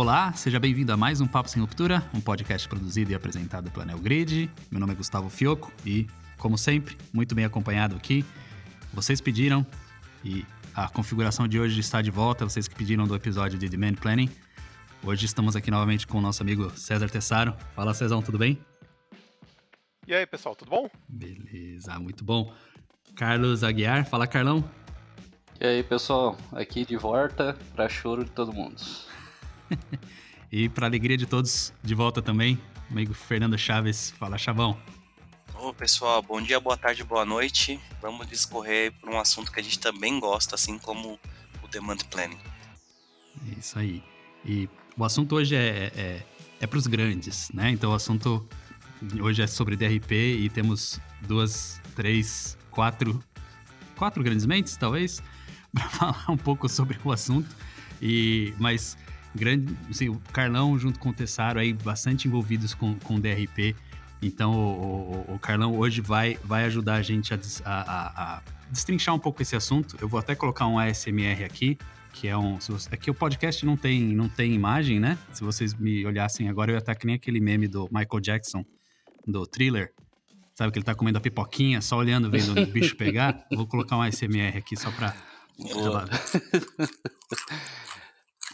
Olá, seja bem-vindo a mais um Papo Sem Ruptura, um podcast produzido e apresentado pela Neogrid. Meu nome é Gustavo Fioco e, como sempre, muito bem acompanhado aqui. Vocês pediram e a configuração de hoje está de volta, vocês que pediram do episódio de Demand Planning. Hoje estamos aqui novamente com o nosso amigo César Tessaro. Fala, Cezão, tudo bem? E aí, pessoal, tudo bom? Beleza, muito bom. Carlos Aguiar, fala, Carlão. E aí, pessoal, aqui de volta para choro de todo mundo. e para alegria de todos, de volta também, amigo Fernando Chaves. Fala, Chavão. Ô pessoal, bom dia, boa tarde, boa noite. Vamos discorrer por um assunto que a gente também gosta, assim como o Demand Planning. Isso aí. E o assunto hoje é, é, é para os grandes, né? Então o assunto hoje é sobre DRP e temos duas, três, quatro, quatro grandes mentes, talvez, para falar um pouco sobre o assunto. E, mas grande, assim, o Carlão junto com o Tessaro aí bastante envolvidos com, com DRP. Então o, o, o, Carlão hoje vai, vai ajudar a gente a, a, a, destrinchar um pouco esse assunto. Eu vou até colocar um ASMR aqui, que é um. Você, aqui o podcast não tem, não tem imagem, né? Se vocês me olhassem agora, eu ia estar que nem aquele meme do Michael Jackson, do thriller. Sabe que ele tá comendo a pipoquinha, só olhando, vendo o bicho pegar? vou colocar um ASMR aqui só pra.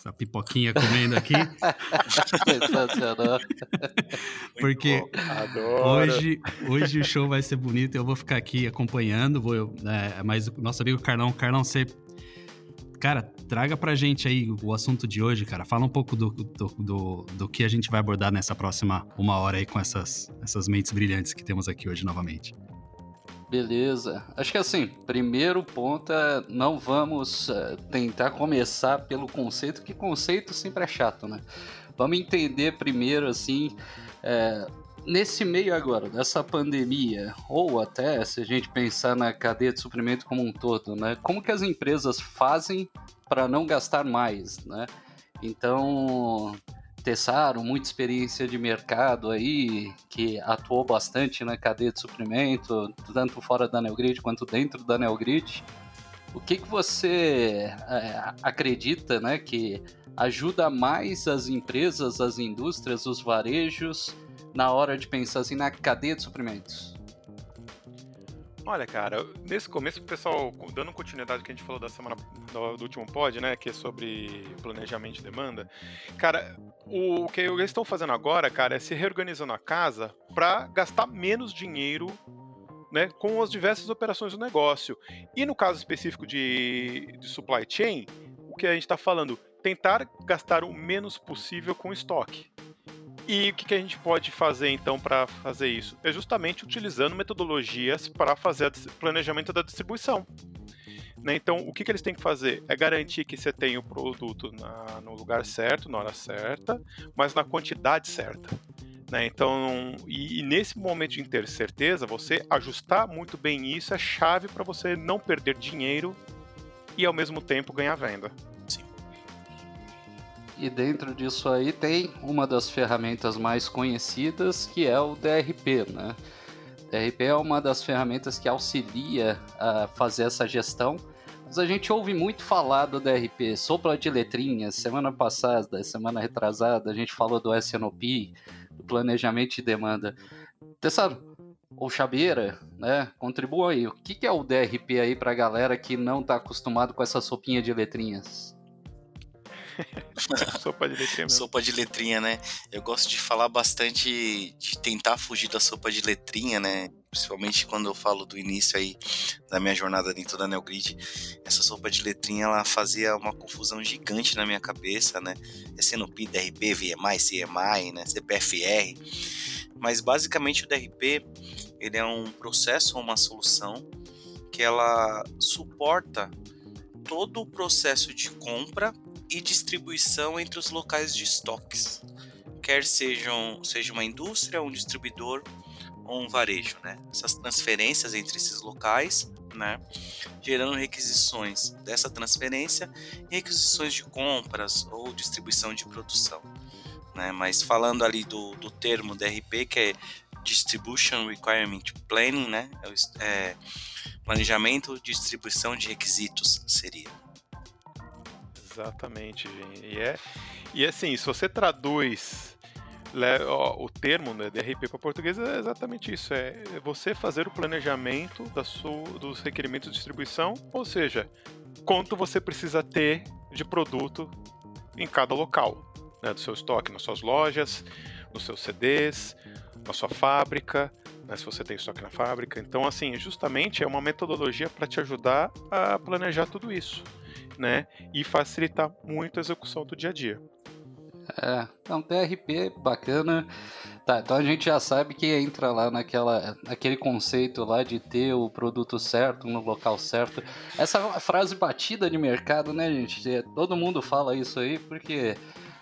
essa pipoquinha comendo aqui. Sensacional. Porque hoje, hoje o show vai ser bonito, eu vou ficar aqui acompanhando, vou, é, mas o nosso amigo Carlão, Carlão, você cara, traga pra gente aí o assunto de hoje, cara. Fala um pouco do, do, do, do, que a gente vai abordar nessa próxima uma hora aí com essas, essas mentes brilhantes que temos aqui hoje novamente. Beleza. Acho que assim, primeiro ponto é não vamos uh, tentar começar pelo conceito, que conceito sempre é chato, né? Vamos entender primeiro, assim, é, nesse meio agora, dessa pandemia, ou até se a gente pensar na cadeia de suprimento como um todo, né? Como que as empresas fazem para não gastar mais, né? Então, Tessaro, muita experiência de mercado aí, que atuou bastante na cadeia de suprimento, tanto fora da Neogrid quanto dentro da Neogrid. O que, que você é, acredita né, que ajuda mais as empresas, as indústrias, os varejos na hora de pensar assim na cadeia de suprimentos? Olha, cara, nesse começo, pessoal, dando continuidade que a gente falou da semana do, do último pod, né, que é sobre planejamento de demanda, cara, o, o que eles estão fazendo agora, cara, é se reorganizando a casa para gastar menos dinheiro né, com as diversas operações do negócio. E no caso específico de, de supply chain, o que a gente está falando? Tentar gastar o menos possível com estoque. E o que, que a gente pode fazer então para fazer isso? É justamente utilizando metodologias para fazer o planejamento da distribuição. Né? Então, o que, que eles têm que fazer? É garantir que você tem o produto na, no lugar certo, na hora certa, mas na quantidade certa. Né? Então, e, e, nesse momento de ter certeza, você ajustar muito bem isso é chave para você não perder dinheiro e ao mesmo tempo ganhar venda. E dentro disso aí tem uma das ferramentas mais conhecidas que é o DRP, né? DRP é uma das ferramentas que auxilia a fazer essa gestão. Mas a gente ouve muito falar do DRP, sopla de letrinhas. Semana passada, semana retrasada, a gente falou do SNOP, do planejamento de demanda. Tessaro, ou Chabeira, né? Contribua aí. O que é o DRP aí para a galera que não está acostumado com essa sopinha de letrinhas? sopa de letrinha mesmo. Sopa de letrinha, né? Eu gosto de falar bastante, de tentar fugir da sopa de letrinha, né? Principalmente quando eu falo do início aí da minha jornada dentro da Neogrid. Essa sopa de letrinha, ela fazia uma confusão gigante na minha cabeça, né? SNOP, DRP, VMI, CMI, né? CPFR. Mas basicamente o DRP, ele é um processo, uma solução que ela suporta todo o processo de compra e distribuição entre os locais de estoques, quer sejam seja uma indústria, um distribuidor ou um varejo, né? Essas transferências entre esses locais, né? Gerando requisições dessa transferência e requisições de compras ou distribuição de produção, né? Mas falando ali do, do termo DRP, que é Distribution Requirement Planning, né? É, é planejamento, distribuição de requisitos seria. Exatamente. E é e assim, se você traduz o termo né, DRP para português é exatamente isso: é você fazer o planejamento da sua, dos requerimentos de distribuição, ou seja, quanto você precisa ter de produto em cada local, né, do seu estoque, nas suas lojas, nos seus CDs, na sua fábrica, né, se você tem estoque na fábrica. Então, assim, justamente é uma metodologia para te ajudar a planejar tudo isso, né, e facilitar muito a execução do dia a dia. É, então TRP bacana. Tá, então a gente já sabe que entra lá naquela, naquele conceito lá de ter o produto certo no local certo. Essa é frase batida de mercado, né, gente? É, todo mundo fala isso aí porque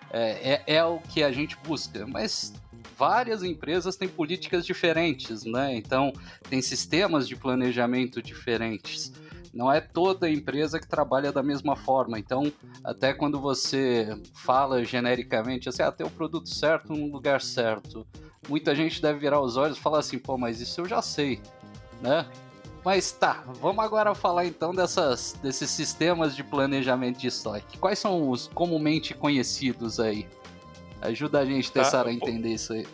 é, é, é o que a gente busca. Mas várias empresas têm políticas diferentes, né? Então tem sistemas de planejamento diferentes não é toda empresa que trabalha da mesma forma. Então, até quando você fala genericamente assim, ah, tem o produto certo no lugar certo, muita gente deve virar os olhos e falar assim, pô, mas isso eu já sei, né? Mas tá, vamos agora falar então dessas, desses sistemas de planejamento de estoque. Quais são os comumente conhecidos aí? Ajuda a gente, Tessara, tá, a entender isso aí.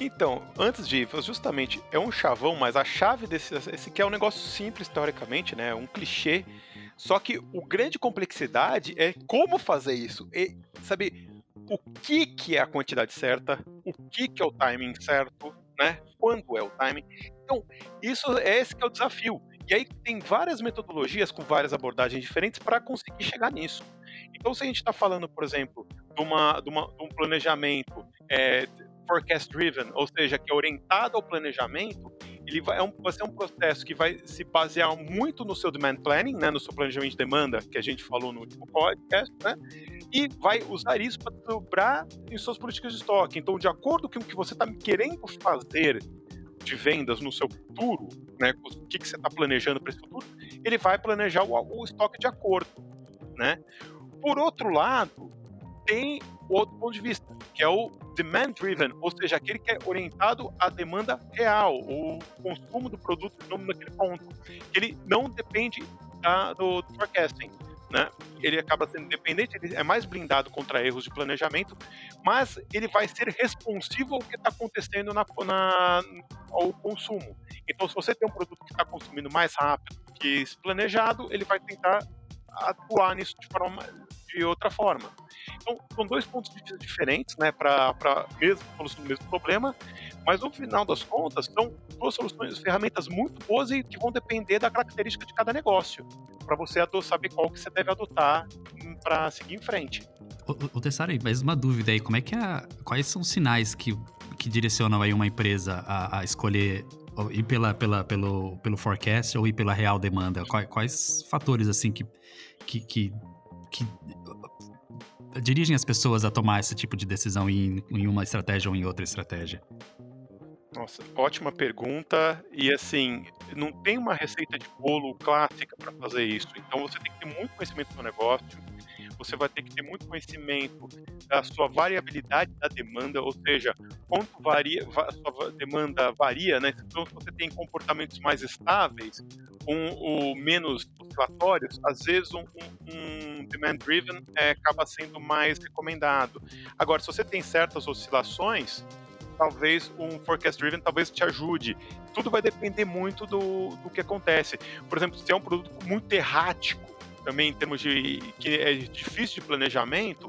Então, antes de justamente é um chavão, mas a chave desse esse que é um negócio simples historicamente, né? Um clichê. Só que o grande complexidade é como fazer isso. E saber o que que é a quantidade certa, o que que é o timing certo, né? Quando é o timing. Então, isso é esse que é o desafio. E aí tem várias metodologias com várias abordagens diferentes para conseguir chegar nisso. Então, se a gente está falando, por exemplo, de, uma, de, uma, de um planejamento é, forecast driven, ou seja, que é orientado ao planejamento, ele vai, é um, vai ser um processo que vai se basear muito no seu demand planning, né, no seu planejamento de demanda, que a gente falou no último podcast, né, e vai usar isso para dobrar em suas políticas de estoque. Então, de acordo com o que você está querendo fazer de vendas no seu futuro, né, o que, que você está planejando para esse futuro, ele vai planejar o, o estoque de acordo, né. Por outro lado, tem outro ponto de vista, que é o demand driven, ou seja, aquele que é orientado à demanda real, o consumo do produto naquele ponto. Ele não depende da, do, do forecasting. Né? Ele acaba sendo independente, ele é mais blindado contra erros de planejamento, mas ele vai ser responsivo ao que está acontecendo na, na, ao consumo. Então, se você tem um produto que está consumindo mais rápido que planejado, ele vai tentar atuar nisso de forma de outra forma. Então, são dois pontos de vista diferentes, né, para mesmo solução do mesmo problema, mas no final das contas, são duas soluções, ferramentas muito boas e que vão depender da característica de cada negócio, para você saber qual que você deve adotar para seguir em frente. O, o Tessari, mais uma dúvida aí, como é que a, quais são os sinais que, que direcionam aí uma empresa a, a escolher ir pela, pela, pelo, pelo forecast ou ir pela real demanda? Quais, quais fatores assim que, que, que, que dirigem as pessoas a tomar esse tipo de decisão em, em uma estratégia ou em outra estratégia? Nossa, ótima pergunta. E assim, não tem uma receita de bolo clássica para fazer isso. Então você tem que ter muito conhecimento do negócio, você vai ter que ter muito conhecimento da sua variabilidade da demanda, ou seja, quanto varia, a sua demanda varia, né? Então, se você tem comportamentos mais estáveis, um, um menos oscilatórios, às vezes um, um, um demand driven é, acaba sendo mais recomendado. Agora, se você tem certas oscilações, talvez um forecast driven talvez te ajude. Tudo vai depender muito do, do que acontece. Por exemplo, se é um produto muito errático, também em termos de que é difícil de planejamento,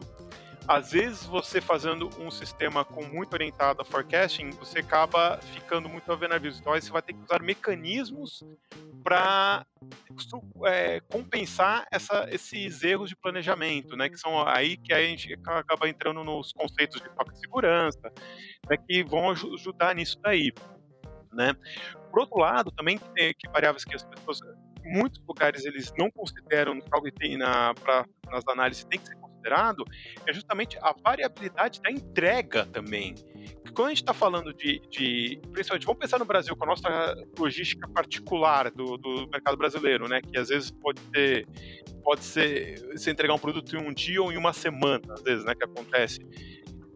às vezes você fazendo um sistema com muito orientado a forecasting, você acaba ficando muito a ver navios. Então aí você vai ter que usar mecanismos para é, compensar essa, esses erros de planejamento, né? Que são aí que a gente acaba entrando nos conceitos de toque de segurança, né, que vão ajudar nisso daí. Né? Por outro lado, também tem que variáveis que as pessoas muitos lugares eles não consideram algo que tem na, pra, nas análises tem que ser considerado é justamente a variabilidade da entrega também. Quando a gente está falando de, de, principalmente, vamos pensar no Brasil com a nossa logística particular do, do mercado brasileiro, né? Que às vezes pode ser, pode ser, se entregar um produto em um dia ou em uma semana, às vezes, né? Que acontece.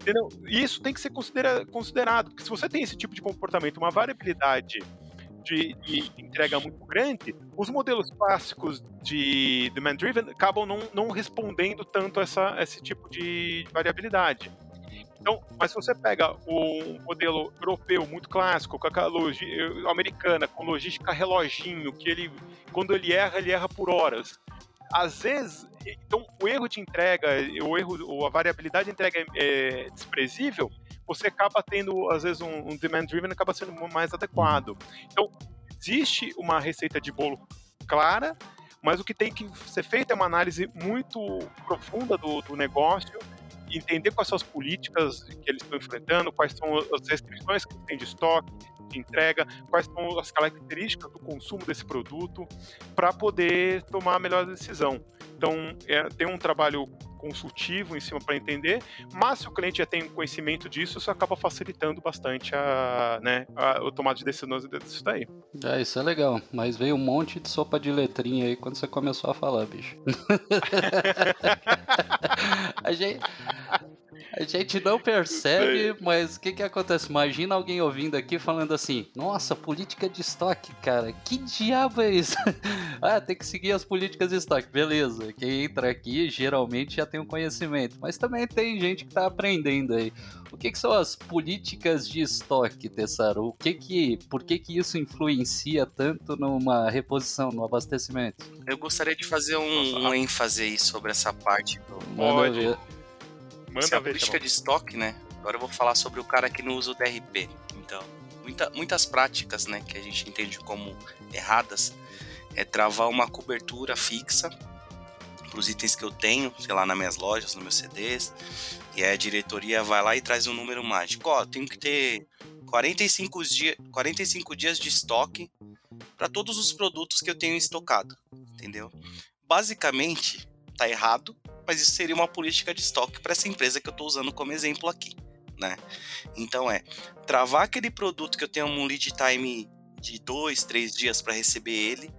Entendeu? E isso tem que ser considera, considerado, porque se você tem esse tipo de comportamento, uma variabilidade de, de, entrega muito grande, os modelos clássicos de demand driven acabam não, não respondendo tanto essa, esse tipo de variabilidade. Então, mas se você pega o modelo europeu muito clássico, com a americana, com logística reloginho, que ele, quando ele erra, ele erra por horas. Às vezes, então, o erro de entrega, o erro, ou a variabilidade de entrega é, desprezível, você acaba tendo, às vezes, um, um demand driven acaba sendo mais adequado. Então, existe uma receita de bolo clara, mas o que tem que ser feito é uma análise muito profunda do, do negócio entender quais são as políticas que eles estão enfrentando, quais são as restrições que tem de estoque, de entrega, quais são as características do consumo desse produto, para poder tomar a melhor decisão. Então, é, tem um trabalho consultivo em cima para entender, mas se o cliente já tem conhecimento disso, isso acaba facilitando bastante a, né, a, a tomada de decisões disso daí. É, isso é legal, mas veio um monte de sopa de letrinha aí quando você começou a falar, bicho. a gente... A gente não percebe, mas o que que acontece? Imagina alguém ouvindo aqui falando assim: Nossa, política de estoque, cara, que diabo é isso? ah, tem que seguir as políticas de estoque. Beleza, quem entra aqui geralmente já tem um conhecimento, mas também tem gente que tá aprendendo aí. O que, que são as políticas de estoque, Tessaro? O que que, por que que isso influencia tanto numa reposição, no abastecimento? Eu gostaria de fazer um, um ênfase aí sobre essa parte. Do... Pode. Manda é a ver, política tá de estoque, né? Agora eu vou falar sobre o cara que não usa o DRP. Então, muita, muitas práticas, né, que a gente entende como erradas, é travar uma cobertura fixa para os itens que eu tenho, sei lá, nas minhas lojas, nos meus CDs, e aí a diretoria vai lá e traz um número mágico. Ó, tenho que ter 45 dias, 45 dias de estoque para todos os produtos que eu tenho estocado, entendeu? Basicamente, tá errado, mas isso seria uma política de estoque para essa empresa que eu estou usando como exemplo aqui, né? Então é travar aquele produto que eu tenho um lead time de dois, três dias para receber ele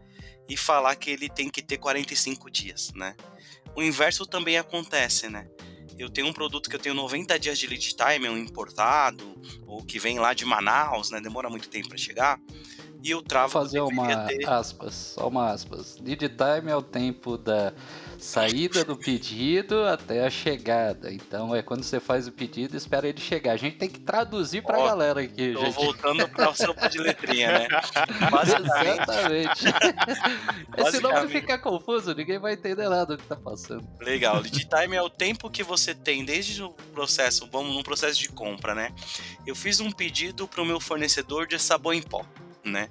e falar que ele tem que ter 45 dias, né? O inverso também acontece, né? Eu tenho um produto que eu tenho 90 dias de lead time, é um importado, ou que vem lá de Manaus, né? Demora muito tempo para chegar. E eu travo. Vou fazer uma ter... aspas, só uma aspas. Lead time é o tempo da saída do pedido até a chegada. Então é quando você faz o pedido, espera ele chegar. A gente tem que traduzir pra Ó, galera aqui, tô gente. voltando pra sopa de letrinha, né? Exatamente. Basicamente. Senão vai ficar confuso, ninguém vai entender nada do que tá passando. Legal. Lead time é o tempo que você tem desde o processo, vamos num processo de compra, né? Eu fiz um pedido pro meu fornecedor de sabão em pó, né?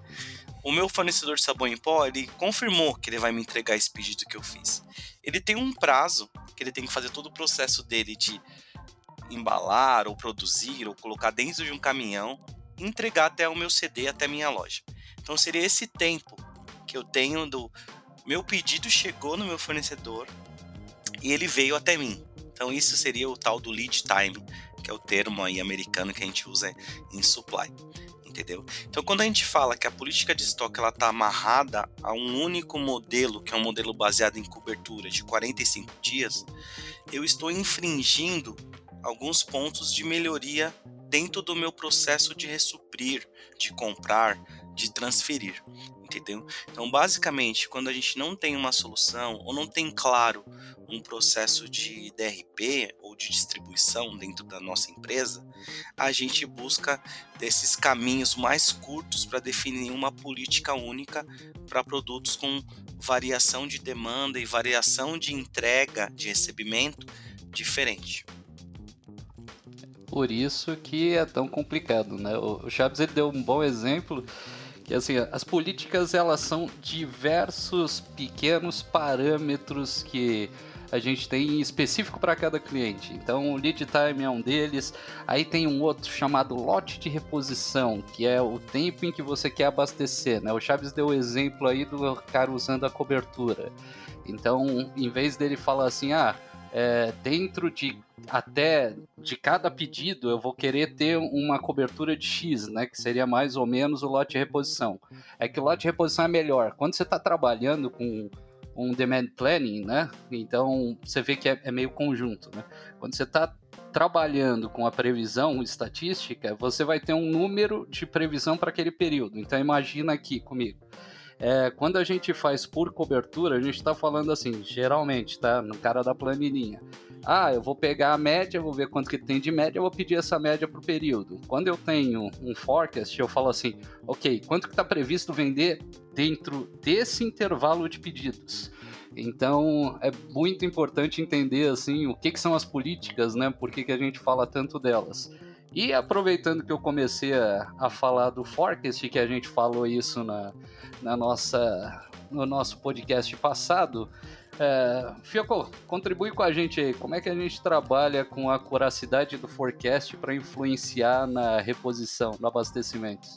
o meu fornecedor de sabão em pó, ele confirmou que ele vai me entregar esse pedido que eu fiz. Ele tem um prazo que ele tem que fazer todo o processo dele de embalar ou produzir ou colocar dentro de um caminhão e entregar até o meu CD, até minha loja. Então seria esse tempo que eu tenho do meu pedido chegou no meu fornecedor e ele veio até mim. Então isso seria o tal do lead time, que é o termo aí americano que a gente usa em supply entendeu? Então, quando a gente fala que a política de estoque ela está amarrada a um único modelo, que é um modelo baseado em cobertura de 45 dias, eu estou infringindo alguns pontos de melhoria dentro do meu processo de ressuprir, de comprar, de transferir, entendeu? Então, basicamente, quando a gente não tem uma solução ou não tem claro um processo de DRP ou de distribuição dentro da nossa empresa, a gente busca desses caminhos mais curtos para definir uma política única para produtos com variação de demanda e variação de entrega, de recebimento diferente. Por isso que é tão complicado, né? O Chaves ele deu um bom exemplo que assim, as políticas elas são diversos pequenos parâmetros que a gente tem específico para cada cliente. Então, o lead time é um deles. Aí tem um outro chamado lote de reposição, que é o tempo em que você quer abastecer. Né? O Chaves deu o exemplo aí do cara usando a cobertura. Então, em vez dele falar assim, ah, é, dentro de até de cada pedido eu vou querer ter uma cobertura de X, né? Que seria mais ou menos o lote de reposição. É que o lote de reposição é melhor. Quando você está trabalhando com um demand planning, né? Então você vê que é, é meio conjunto, né? Quando você está trabalhando com a previsão estatística, você vai ter um número de previsão para aquele período. Então imagina aqui comigo. É, quando a gente faz por cobertura, a gente está falando assim, geralmente, tá? No cara da planilhinha. Ah, eu vou pegar a média, vou ver quanto que tem de média, vou pedir essa média para o período. Quando eu tenho um forecast, eu falo assim, ok, quanto que está previsto vender dentro desse intervalo de pedidos? Então é muito importante entender assim o que, que são as políticas, né? Por que, que a gente fala tanto delas. E aproveitando que eu comecei a, a falar do forecast, que a gente falou isso na, na nossa, no nosso podcast passado, é, Fioco, contribui com a gente aí. Como é que a gente trabalha com a curacidade do forecast para influenciar na reposição, no abastecimento?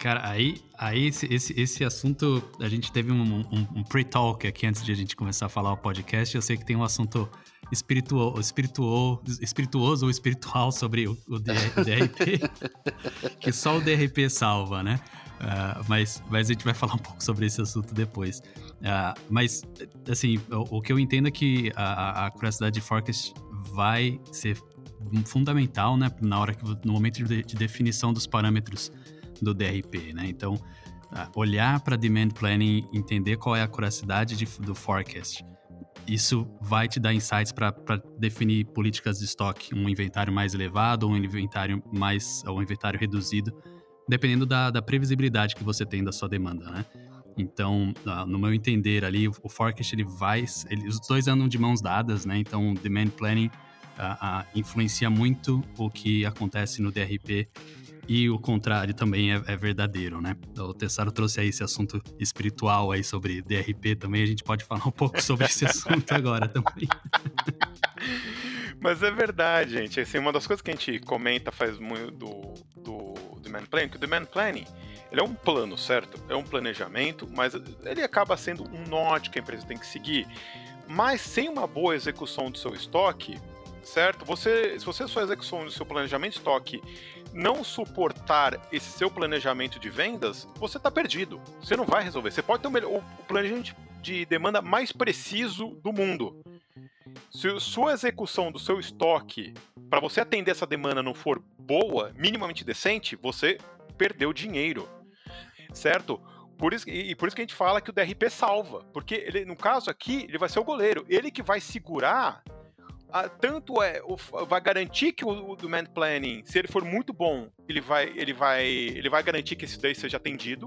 Cara, aí, aí esse, esse, esse assunto, a gente teve um, um, um pre-talk aqui antes de a gente começar a falar o podcast. Eu sei que tem um assunto espiritual, espirituoso ou espiritual sobre o, o DRP, que só o DRP salva, né? Uh, mas, mas a gente vai falar um pouco sobre esse assunto depois. Uh, mas, assim, o, o, que eu entendo é que a, a curiosidade de forecast vai ser fundamental, né? Na hora que, no momento de, de definição dos parâmetros do DRP, né? Então, uh, olhar para demand planning, entender qual é a curiosidade de, do forecast isso vai te dar insights para definir políticas de estoque, um inventário mais elevado ou um inventário mais ou um inventário reduzido, dependendo da, da previsibilidade que você tem da sua demanda, né? Então, no meu entender ali, o forecast ele vai, ele, os dois andam de mãos dadas, né? Então, demand planning uh, uh, influencia muito o que acontece no DRP e o contrário também é, é, verdadeiro, né? O Tessaro trouxe aí esse assunto espiritual aí sobre DRP também, a gente pode falar um pouco sobre esse assunto agora também. Mas é verdade, gente. Assim, uma das coisas que a gente comenta faz muito do, do demand planning, que o demand planning ele é um plano, certo? É um planejamento, mas ele acaba sendo um norte que a empresa tem que seguir. Mas sem uma boa execução do seu estoque, certo? Você, se você sua execução do seu planejamento de estoque não suportar esse seu planejamento de vendas, você está perdido. Você não vai resolver. Você pode ter o, melhor, o planejamento de demanda mais preciso do mundo. Se sua execução do seu estoque para você atender essa demanda não for boa, minimamente decente, você perdeu dinheiro. Certo? Por isso, e por isso que a gente fala que o DRP salva. Porque ele, no caso aqui, ele vai ser o goleiro. Ele que vai segurar a, tanto é o, vai garantir que o, o demand planning, se ele for muito bom, ele vai, ele vai, ele vai garantir que esse daí seja atendido.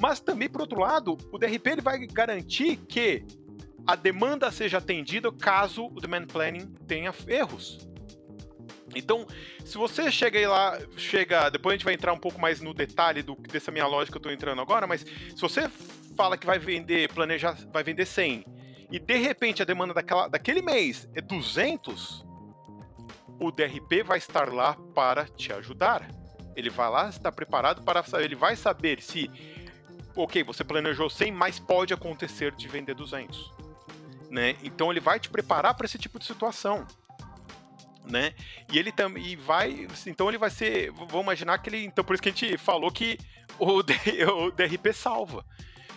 Mas também, por outro lado, o DRP ele vai garantir que a demanda seja atendida caso o demand planning tenha erros. Então, se você chega aí lá, chega, depois a gente vai entrar um pouco mais no detalhe do, dessa minha lógica que eu estou entrando agora, mas se você fala que vai vender, planejar, vai vender 100 e de repente a demanda daquela, daquele mês é 200, o DRP vai estar lá para te ajudar. Ele vai lá estar preparado para ele vai saber se OK, você planejou 100, mas pode acontecer de vender 200. Né? Então ele vai te preparar para esse tipo de situação. Né? E ele também vai, então ele vai ser, vamos imaginar que ele, então por isso que a gente falou que o, o DRP salva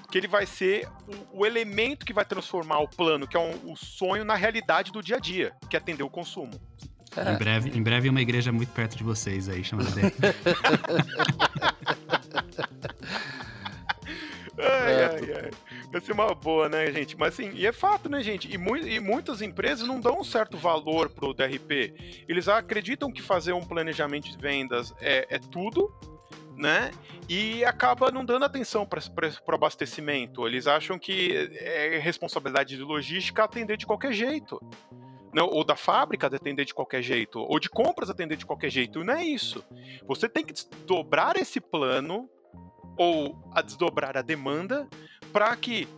que ele vai ser o, o elemento que vai transformar o plano, que é um, o sonho, na realidade do dia a dia, que é atender o consumo. É. Em, breve, em breve, uma igreja muito perto de vocês aí, chamada ai, é. ai, ai. Vai ser uma boa, né, gente? Mas assim, e é fato, né, gente? E, mu e muitas empresas não dão um certo valor pro DRP. Eles acreditam que fazer um planejamento de vendas é, é tudo, né? E acaba não dando atenção para o abastecimento. Eles acham que é responsabilidade de logística atender de qualquer jeito. Não, ou da fábrica de atender de qualquer jeito, ou de compras atender de qualquer jeito. Não é isso. Você tem que desdobrar esse plano ou a desdobrar a demanda para que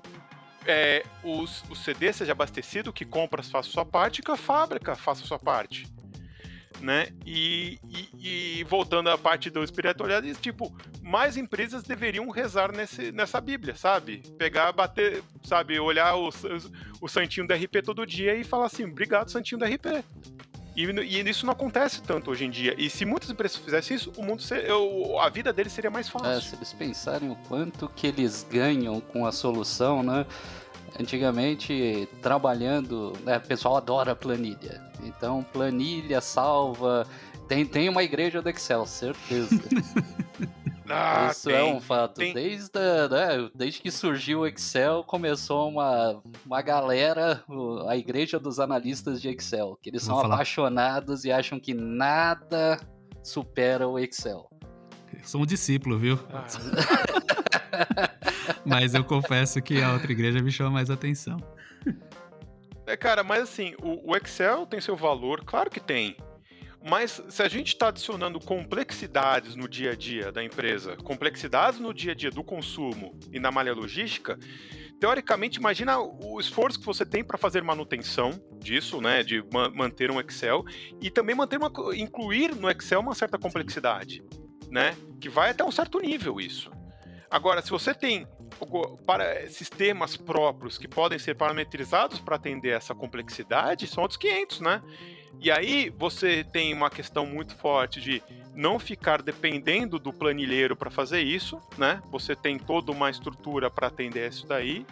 é, os, o CD seja abastecido, que compras faça sua parte e que a fábrica faça sua parte né? E, e, e, voltando à parte do espiritualidade, tipo, mais empresas deveriam rezar nesse, nessa Bíblia, sabe? Pegar, bater, sabe, olhar o, o santinho do RP todo dia e falar assim, obrigado, santinho do RP. E, e, isso não acontece tanto hoje em dia. E se muitas empresas fizessem isso, o mundo ser, a vida deles seria mais fácil. É, se eles pensarem o quanto que eles ganham com a solução, né? Antigamente trabalhando, né, o pessoal adora planilha. Então, planilha salva. Tem, tem uma igreja do Excel, certeza. Ah, Isso tem, é um fato. tem. Desde, né, desde que surgiu o Excel, começou uma, uma galera, a igreja dos analistas de Excel, que eles Vou são falar. apaixonados e acham que nada supera o Excel. Eu sou um discípulo, viu? Ah, Mas eu confesso que a outra igreja me chama mais atenção. É, cara, mas assim, o, o Excel tem seu valor, claro que tem. Mas se a gente está adicionando complexidades no dia a dia da empresa, complexidades no dia a dia do consumo e na malha logística, teoricamente, imagina o esforço que você tem para fazer manutenção disso, né, de ma- manter um Excel e também manter uma, incluir no Excel uma certa complexidade, né, que vai até um certo nível isso. Agora, se você tem para sistemas próprios que podem ser parametrizados para atender essa complexidade, são outros 500, né? E aí você tem uma questão muito forte de não ficar dependendo do planilheiro para fazer isso, né? Você tem toda uma estrutura para atender isso daí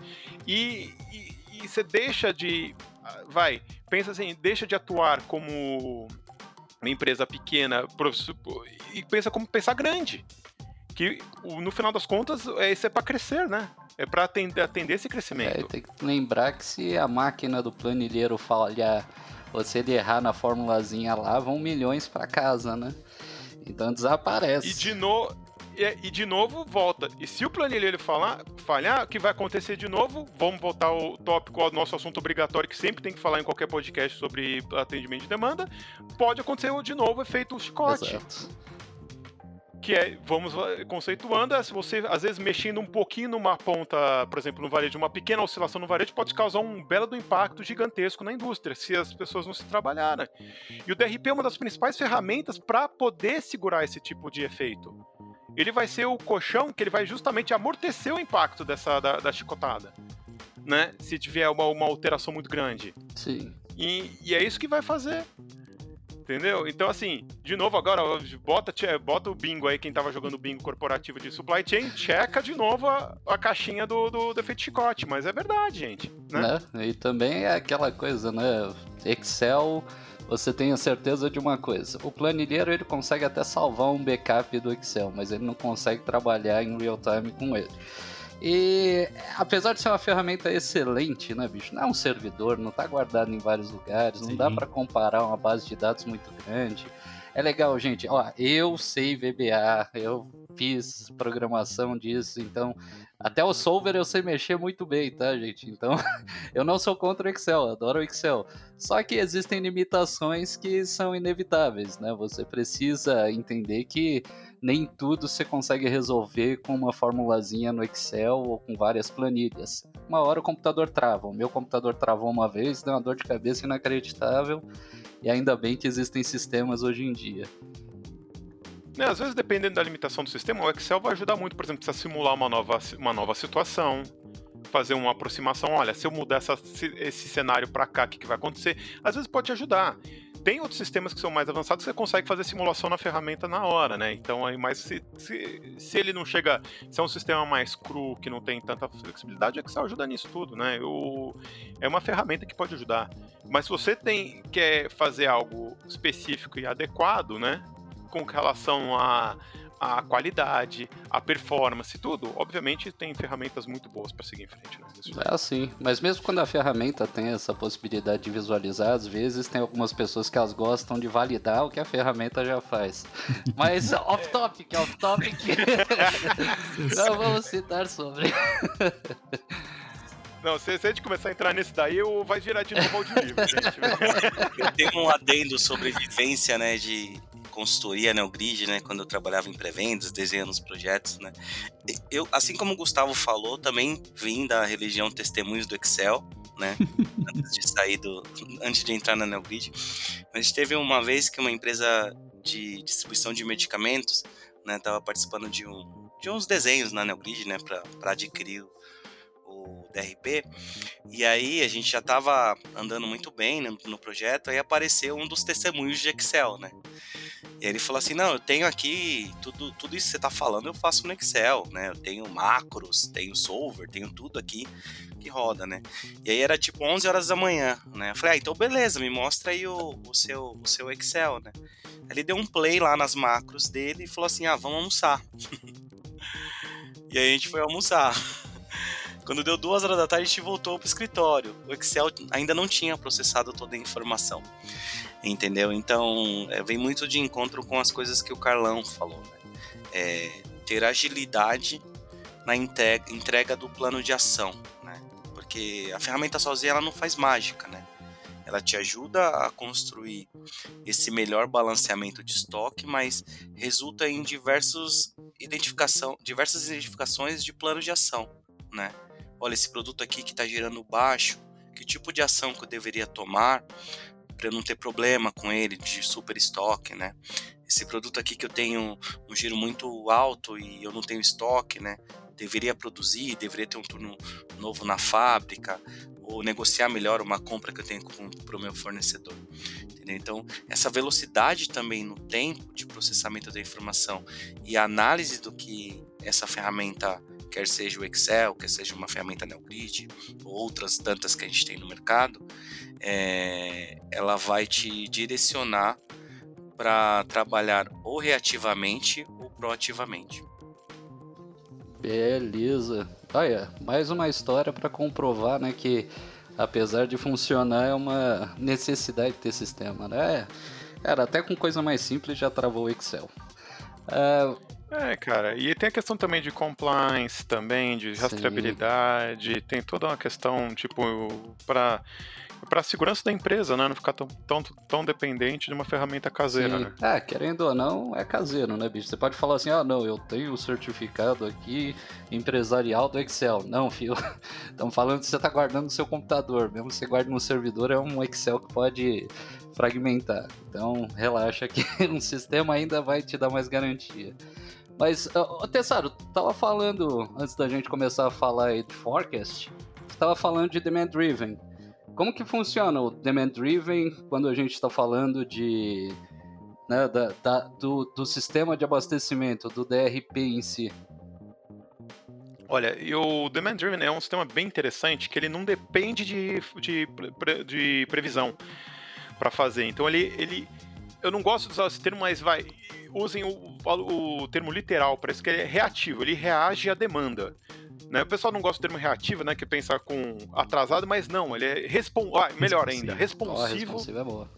e, e- e você deixa de, ah, vai, pensa assim, deixa de atuar como uma empresa pequena e pensa como pensar grande, que no final das contas é isso é para crescer, né? É para atender, atender esse É, crescimento. tem que lembrar que se a máquina do planilheiro falhar, você errar na formulazinha lá, vão milhões para casa, né? Então desaparece. E de, no... e, e de novo volta. E se o planilheiro falar, falhar, o que vai acontecer de novo? Vamos voltar ao tópico, ao nosso assunto obrigatório, que sempre tem que falar em qualquer podcast sobre atendimento de demanda. Pode acontecer de novo o efeito chicote. Exato. Que é, vamos conceituando, é se você, às vezes, mexendo um pouquinho numa ponta, por exemplo, no varejo, uma pequena oscilação no varejo pode causar um belo do impacto gigantesco na indústria, se as pessoas não se trabalharem. E o DRP é uma das principais ferramentas para poder segurar esse tipo de efeito. Ele vai ser o colchão que ele vai justamente amortecer o impacto dessa da, da chicotada, né? Se tiver uma, uma alteração muito grande. Sim. E, e é isso que vai fazer. Entendeu? Então, assim, de novo agora, bota, bota o bingo aí, quem tava jogando bingo corporativo de supply chain, checa de novo a, a caixinha do, do defeito chicote. Mas é verdade, gente. Né? né? E também é aquela coisa, né? Excel, você tem a certeza de uma coisa. O planilheiro ele consegue até salvar um backup do Excel, mas ele não consegue trabalhar em real time com ele. E apesar de ser uma ferramenta excelente, né, bicho? Não é um servidor, não tá guardado em vários lugares, não dá Sim. para comparar uma base de dados muito grande. É legal, gente. Ó, eu sei VBA, eu fiz programação disso, então até o solver eu sei mexer muito bem, tá, gente? Então eu não sou contra o Excel, adoro o Excel. Só que existem limitações que são inevitáveis, né? Você precisa entender que nem tudo você consegue resolver com uma formulazinha no Excel ou com várias planilhas. Uma hora o computador trava. O meu computador travou uma vez, deu uma dor de cabeça inacreditável. E ainda bem que existem sistemas hoje em dia. Né, Às vezes, dependendo da limitação do sistema, o Excel vai ajudar muito, por exemplo, para simular uma nova, uma nova situação, fazer uma aproximação. Olha, se eu mudar essa- se- esse cenário para cá, o que, que vai acontecer? Às vezes pode te ajudar. Tem outros sistemas que são mais avançados que você consegue fazer simulação na ferramenta na hora, né? Então, aí, mas se, se, se ele não chega. Se é um sistema mais cru, que não tem tanta flexibilidade, o Excel ajuda nisso tudo, né? O, é uma ferramenta que pode ajudar. Mas se você tem, quer fazer algo específico e adequado, né? Com relação a a qualidade, a performance, tudo, obviamente tem ferramentas muito boas para seguir em frente. Né? Isso- É assim, mas mesmo quando a ferramenta tem essa possibilidade de visualizar, às vezes tem algumas pessoas que elas gostam de validar o que a ferramenta já faz. Mas off topic, off topic. Não vamos citar sobre. Não, se, se a gente começar a entrar nesse daí, eu vai virar de novo audiolivro, gente. Eu tenho um adendo sobre vivência, né, de consultoria Neogrid, né, quando eu trabalhava em pré-vendas, desenhando os projetos, né. Eu, assim como o Gustavo falou, também vim da religião Testemunhos do Excel, né, antes de sair do, antes de entrar na Neogrid. Mas teve uma vez que uma empresa de distribuição de medicamentos, né, tava participando de um de uns desenhos na Neogrid, né, para adquirir DRP. E aí a gente já estava andando muito bem no, no, projeto, aí apareceu um dos testemunhos de Excel, né? E ele falou assim: "Não, eu tenho aqui tudo, tudo isso que você está falando, eu faço no Excel, né? Eu tenho macros, tenho solver, tenho tudo aqui que roda, né? E aí era tipo 11 horas da manhã, né? Eu falei: "Ah, então beleza, me mostra aí o, o seu o seu Excel, né?" Ele deu um play lá nas macros dele e falou assim: "Ah, vamos almoçar." e aí a gente foi almoçar. Quando deu duas horas da tarde, a gente voltou pro escritório. O Excel ainda não tinha processado toda a informação. Entendeu? Então, é, vem muito de encontro com as coisas que o Carlão falou. Né? É, ter agilidade na entrega do plano de ação. Né? Porque a ferramenta sozinha ela não faz mágica. Né? Ela te ajuda a construir esse melhor balanceamento de estoque, mas resulta em diversos identificação, diversas identificações de plano de ação. Né? Olha, esse produto aqui que está girando baixo, que tipo de ação que eu deveria tomar para não ter problema com ele de super estoque, né? Esse produto aqui que eu tenho um giro muito alto e eu não tenho estoque, né? Deveria produzir, deveria ter um turno novo na fábrica ou negociar melhor uma compra que eu tenho para o meu fornecedor. Entendeu? Então, essa velocidade também no tempo de processamento da informação e a análise do que essa ferramenta quer seja o Excel, quer seja uma ferramenta NeoGrid, ou outras tantas que a gente tem no mercado, é, ela vai te direcionar para trabalhar ou reativamente ou proativamente. Beleza. Olha, mais uma história para comprovar, né, que apesar de funcionar é uma necessidade ter sistema, né? Cara, até com coisa mais simples já travou o Excel. Uh, é, cara, e tem a questão também de compliance, também, de rastreabilidade, Sim. tem toda uma questão, tipo, para para a segurança da empresa, né? Não ficar tão, tão, tão dependente de uma ferramenta caseira, Sim. né? É, querendo ou não, é caseiro, né, bicho? Você pode falar assim, ah, não, eu tenho o certificado aqui empresarial do Excel. Não, filho, estamos falando que você está guardando no seu computador. Mesmo que você guarde no servidor, é um Excel que pode fragmentar. Então, relaxa que um sistema ainda vai te dar mais garantia. Mas, uh, Tessaro, tava falando, antes da gente começar a falar aí de forecast, tava falando de demand driven. Como que funciona o demand driven quando a gente está falando de né, da, da, do, do sistema de abastecimento, do DRP em si? Olha, o Demand Driven é um sistema bem interessante que ele não depende de, de, de previsão para fazer. Então ele, ele. Eu não gosto de usar esse termo, mas vai usem o, o termo literal, parece que ele é reativo, ele reage à demanda. Né? O pessoal não gosta do termo reativo, né? Que pensa com atrasado, mas não, ele é respon... ah, melhor ainda, responsivo. Oh, é boa.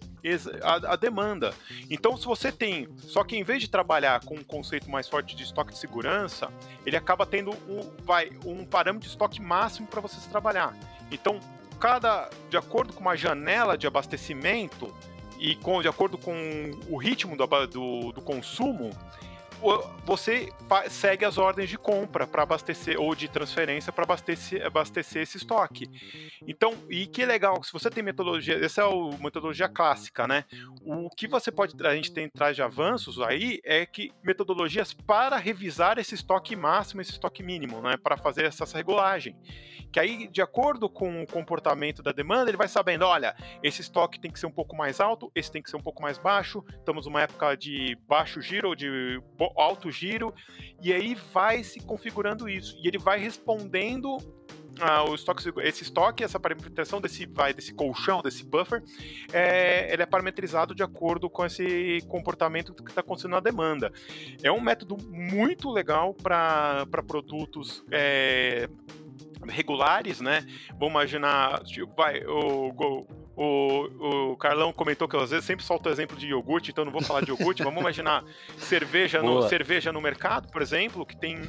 A, a, demanda. Então, se você tem. Só que em vez de trabalhar com um conceito mais forte de estoque de segurança, ele acaba tendo um, vai, um parâmetro de estoque máximo para você trabalhar. Então, cada. De acordo com uma janela de abastecimento, e com, de acordo com o ritmo do, do, do consumo, você segue as ordens de compra para abastecer ou de transferência para abastecer, abastecer esse estoque. Então, e que legal, se você tem metodologia, essa é a metodologia clássica, né? O que você pode a gente tem traz de avanços aí é que metodologias para revisar esse estoque máximo, esse estoque mínimo, né, para fazer essa regulagem. Que aí, de acordo com o comportamento da demanda, ele vai sabendo, olha, esse estoque tem que ser um pouco mais alto, esse tem que ser um pouco mais baixo. Estamos numa época de baixo giro ou de alto giro, e aí vai se configurando isso. E ele vai respondendo ah, o estoque, esse estoque, essa parametrização desse, vai, desse colchão, desse buffer, é, ele é parametrizado de acordo com esse comportamento que está acontecendo na demanda. É um método muito legal para produtos é, regulares, né? Vamos imaginar, tipo, vai, o, o, o Carlão comentou que eu às vezes sempre solto o exemplo de iogurte, então não vou falar de iogurte. Vamos imaginar cerveja no, cerveja no mercado, por exemplo, que tem,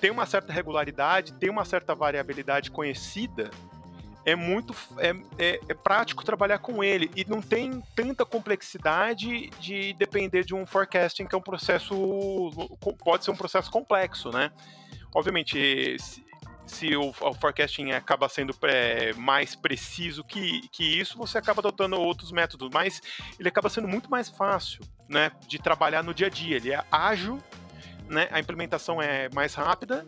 tem uma certa regularidade, tem uma certa variabilidade conhecida. É muito é, é, é prático trabalhar com ele e não tem tanta complexidade de depender de um forecasting que é um processo pode ser um processo complexo, né? Obviamente, se o, o forecasting acaba sendo é, mais preciso que, que isso, você acaba adotando outros métodos, mas ele acaba sendo muito mais fácil né, de trabalhar no dia a dia. Ele é ágil, né, a implementação é mais rápida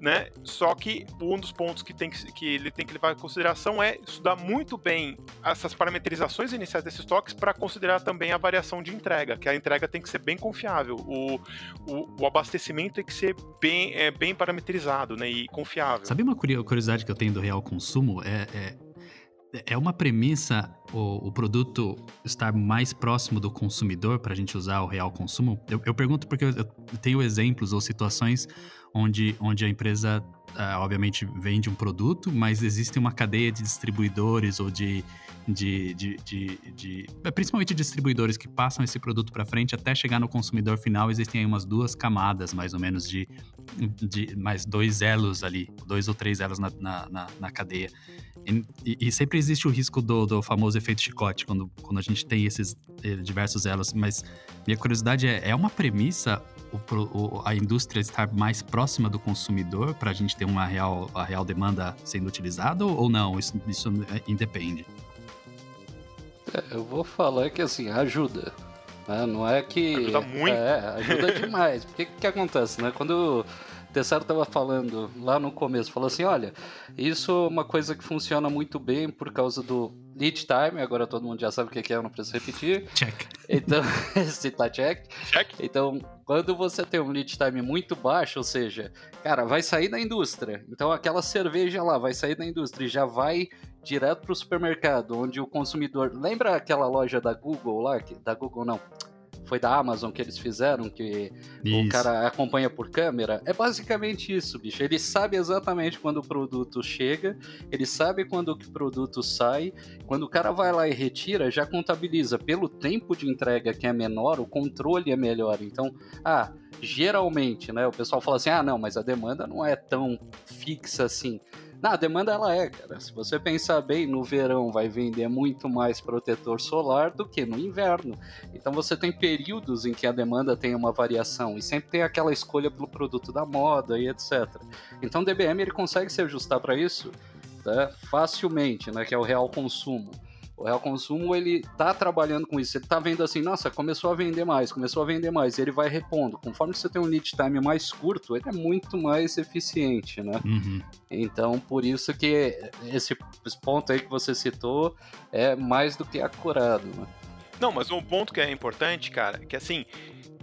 né? Só que um dos pontos que, tem que, que ele tem que levar em consideração é estudar muito bem essas parametrizações iniciais desses estoques para considerar também a variação de entrega, que a entrega tem que ser bem confiável, o, o, o abastecimento tem que ser bem, é, bem parametrizado né, e confiável. Sabe uma curiosidade que eu tenho do real consumo? É, é, é uma premissa o, o, produto estar mais próximo do consumidor para a gente usar o real consumo? Eu, eu pergunto porque eu, eu tenho exemplos ou situações onde, onde a empresa, uh, obviamente, vende um produto, mas existe uma cadeia de distribuidores ou de, de, de, de, de é, principalmente distribuidores que passam esse produto para frente até chegar no consumidor final. Existem aí umas duas camadas, mais ou menos, de, de mais dois elos ali, dois ou três elos na, na, na, na cadeia. E, e, sempre existe o risco do, do, famoso efeito chicote, quando, quando a gente tem esses eh, diversos elos. Mas minha curiosidade é: é uma premissa o, o, a indústria estar mais próxima do consumidor para a gente ter uma real, a real demanda sendo utilizada ou não? Isso, isso independe? É, eu vou falar que assim, ajuda. Né? Não é que. Ajuda muito. É, ajuda demais. Porque o que, que acontece, né? Quando Tessaro estava falando lá no começo, falou assim, olha, isso é uma coisa que funciona muito bem por causa do lead time, agora todo mundo já sabe o que é, eu não preciso repetir. Check. Então, se tá check. Check. Então, quando você tem um lead time muito baixo, ou seja, cara, vai sair da indústria. Então, aquela cerveja lá vai sair da indústria e já vai direto para o supermercado, onde o consumidor. Lembra aquela loja da Google lá? Da Google não foi da Amazon que eles fizeram, que isso. o cara acompanha por câmera. É basicamente isso, bicho. Ele sabe exatamente quando o produto chega, ele sabe quando o produto sai. Quando o cara vai lá e retira, já contabiliza pelo tempo de entrega que é menor, o controle é melhor. Então, ah, geralmente, né? O pessoal fala assim: ah, não, mas a demanda não é tão fixa assim. Não, a demanda ela é, cara. Se você pensar bem, no verão vai vender muito mais protetor solar do que no inverno. Então você tem períodos em que a demanda tem uma variação e sempre tem aquela escolha pelo produto da moda e etc. Então o DBM ele consegue se ajustar para isso tá? facilmente, né, que é o real consumo. O real consumo, ele tá trabalhando com isso. Ele tá vendo assim, nossa, começou a vender mais, começou a vender mais. E ele vai repondo. Conforme você tem um lead time mais curto, ele é muito mais eficiente, né? Uhum. Então, por isso que esse ponto aí que você citou é mais do que acurado, né? Não, mas um ponto que é importante, cara, que assim,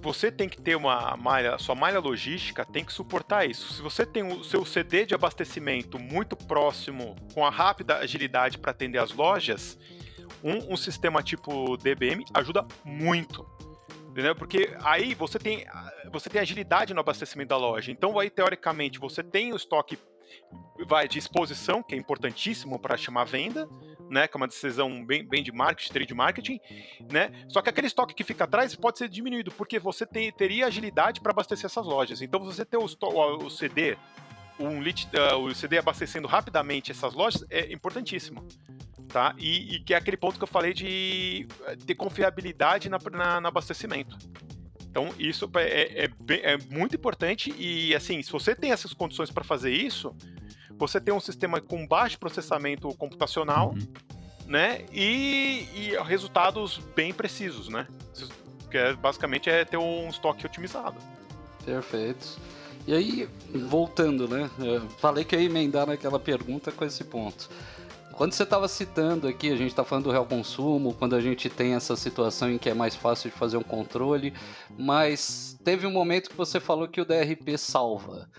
você tem que ter uma malha, sua malha logística tem que suportar isso. Se você tem o seu CD de abastecimento muito próximo, com a rápida agilidade para atender as lojas, um, um sistema tipo DBM ajuda muito. Entendeu? Porque aí você tem, você tem agilidade no abastecimento da loja. Então, aí, teoricamente, você tem o estoque vai de exposição, que é importantíssimo para chamar venda, né, que é uma decisão bem, bem de marketing, trade marketing, né? Só que aquele estoque que fica atrás pode ser diminuído, porque você tem, teria agilidade para abastecer essas lojas. Então, você ter o, o CD, um lead, uh, o CD abastecendo rapidamente essas lojas é importantíssimo tá? E, e, que é aquele ponto que eu falei de eh, ter confiabilidade na, na, no abastecimento. Então, isso é, é, é, muito importante e, assim, se você tem essas condições para fazer isso, você tem um sistema com baixo processamento computacional, uhum. né? E, e, resultados bem precisos, né? Que é, basicamente é ter um estoque otimizado. Perfeito. E aí, voltando, né? Eu falei que ia emendar naquela pergunta com esse ponto. Quando você estava citando aqui, a gente está falando do real consumo, quando a gente tem essa situação em que é mais fácil de fazer um controle, mas teve um momento que você falou que o DRP salva,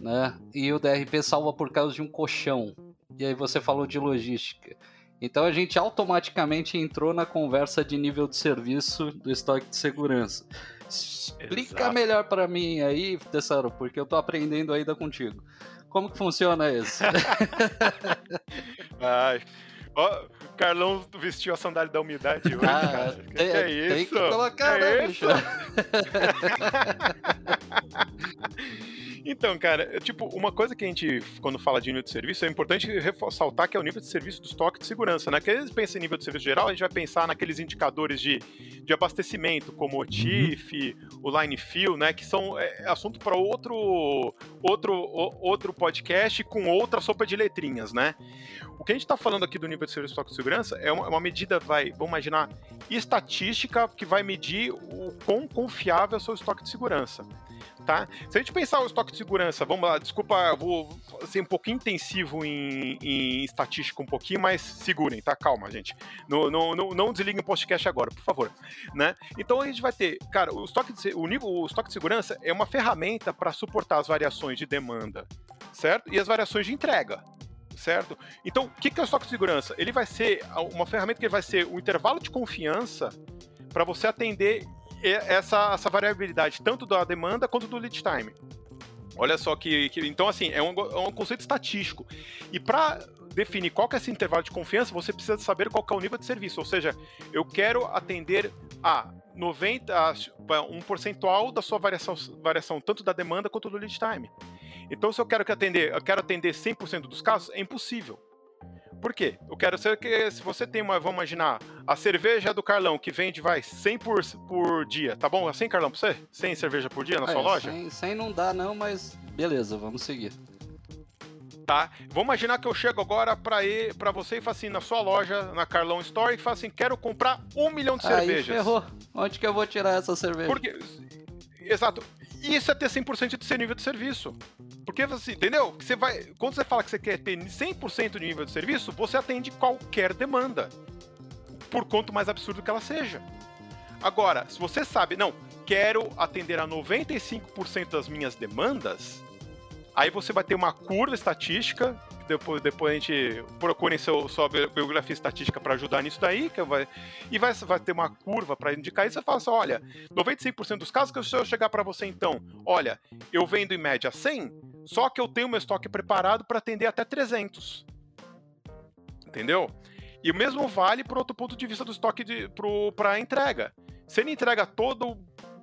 né? E o DRP salva por causa de um colchão. E aí você falou de logística. Então a gente automaticamente entrou na conversa de nível de serviço do estoque de segurança. Explica Exato. melhor para mim aí, Tessaro, porque eu tô aprendendo ainda contigo. Como que funciona isso? Ai. Ó, o Carlão vestiu a sandália da umidade hoje, ah, cara. Que, tem, que é isso? Tem que colocar, é né, bicho? Então, cara, tipo, uma coisa que a gente, quando fala de nível de serviço, é importante ressaltar que é o nível de serviço do estoque de segurança, né? Que às vezes pensa em nível de serviço geral, a gente vai pensar naqueles indicadores de, de abastecimento, como o TIF, uhum. o line fill, né? Que são é, assunto para outro, outro, outro podcast com outra sopa de letrinhas, né? O que a gente está falando aqui do nível de serviço do estoque de segurança é uma, é uma medida, vai, vamos imaginar, estatística que vai medir o quão confiável é o seu estoque de segurança. Tá? Se a gente pensar o estoque de segurança, vamos lá, desculpa, vou ser um pouquinho intensivo em, em estatística um pouquinho, mas segurem, tá? Calma, gente. Não, não, não, não desliguem o podcast agora, por favor. Né? Então a gente vai ter, cara, o estoque de, o nível, o estoque de segurança é uma ferramenta para suportar as variações de demanda, certo? E as variações de entrega certo? Então, o que é o estoque de segurança? Ele vai ser uma ferramenta que vai ser o intervalo de confiança para você atender essa, essa variabilidade, tanto da demanda quanto do lead time. Olha só que, que então assim é um, é um conceito estatístico e para definir qual que é esse intervalo de confiança você precisa saber qual é o nível de serviço, ou seja, eu quero atender a 90 a um percentual da sua variação, variação tanto da demanda quanto do lead time. Então se eu quero que atender, eu quero atender 100% dos casos, é impossível. Por quê? Eu quero ser que se você tem uma, vamos imaginar, a cerveja do Carlão que vende, vai, 100 por, por dia, tá bom? Assim, Carlão, pra você? 100 cerveja por dia na é, sua loja? 100, 100 não dá não, mas beleza, vamos seguir. Tá? Vamos imaginar que eu chego agora pra, ir, pra você e falo assim, na sua loja, na Carlão Store, e falo assim, quero comprar um milhão de Aí cervejas. ferrou. Onde que eu vou tirar essa cerveja? Porque, exato. Isso é ter 100% de seu nível de serviço. Porque você, entendeu? Você vai, quando você fala que você quer ter 100% de nível de serviço, você atende qualquer demanda. Por quanto mais absurdo que ela seja. Agora, se você sabe, não, quero atender a 95% das minhas demandas, aí você vai ter uma curva estatística depois, depois a gente procure seu, sua biografia estatística para ajudar nisso daí, que vai, e vai, vai ter uma curva para indicar isso. Você fala assim: olha, 95% dos casos que eu chegar para você então, olha, eu vendo em média 100, só que eu tenho meu estoque preparado para atender até 300. Entendeu? E o mesmo vale por outro ponto de vista do estoque para entrega. Se ele entrega todo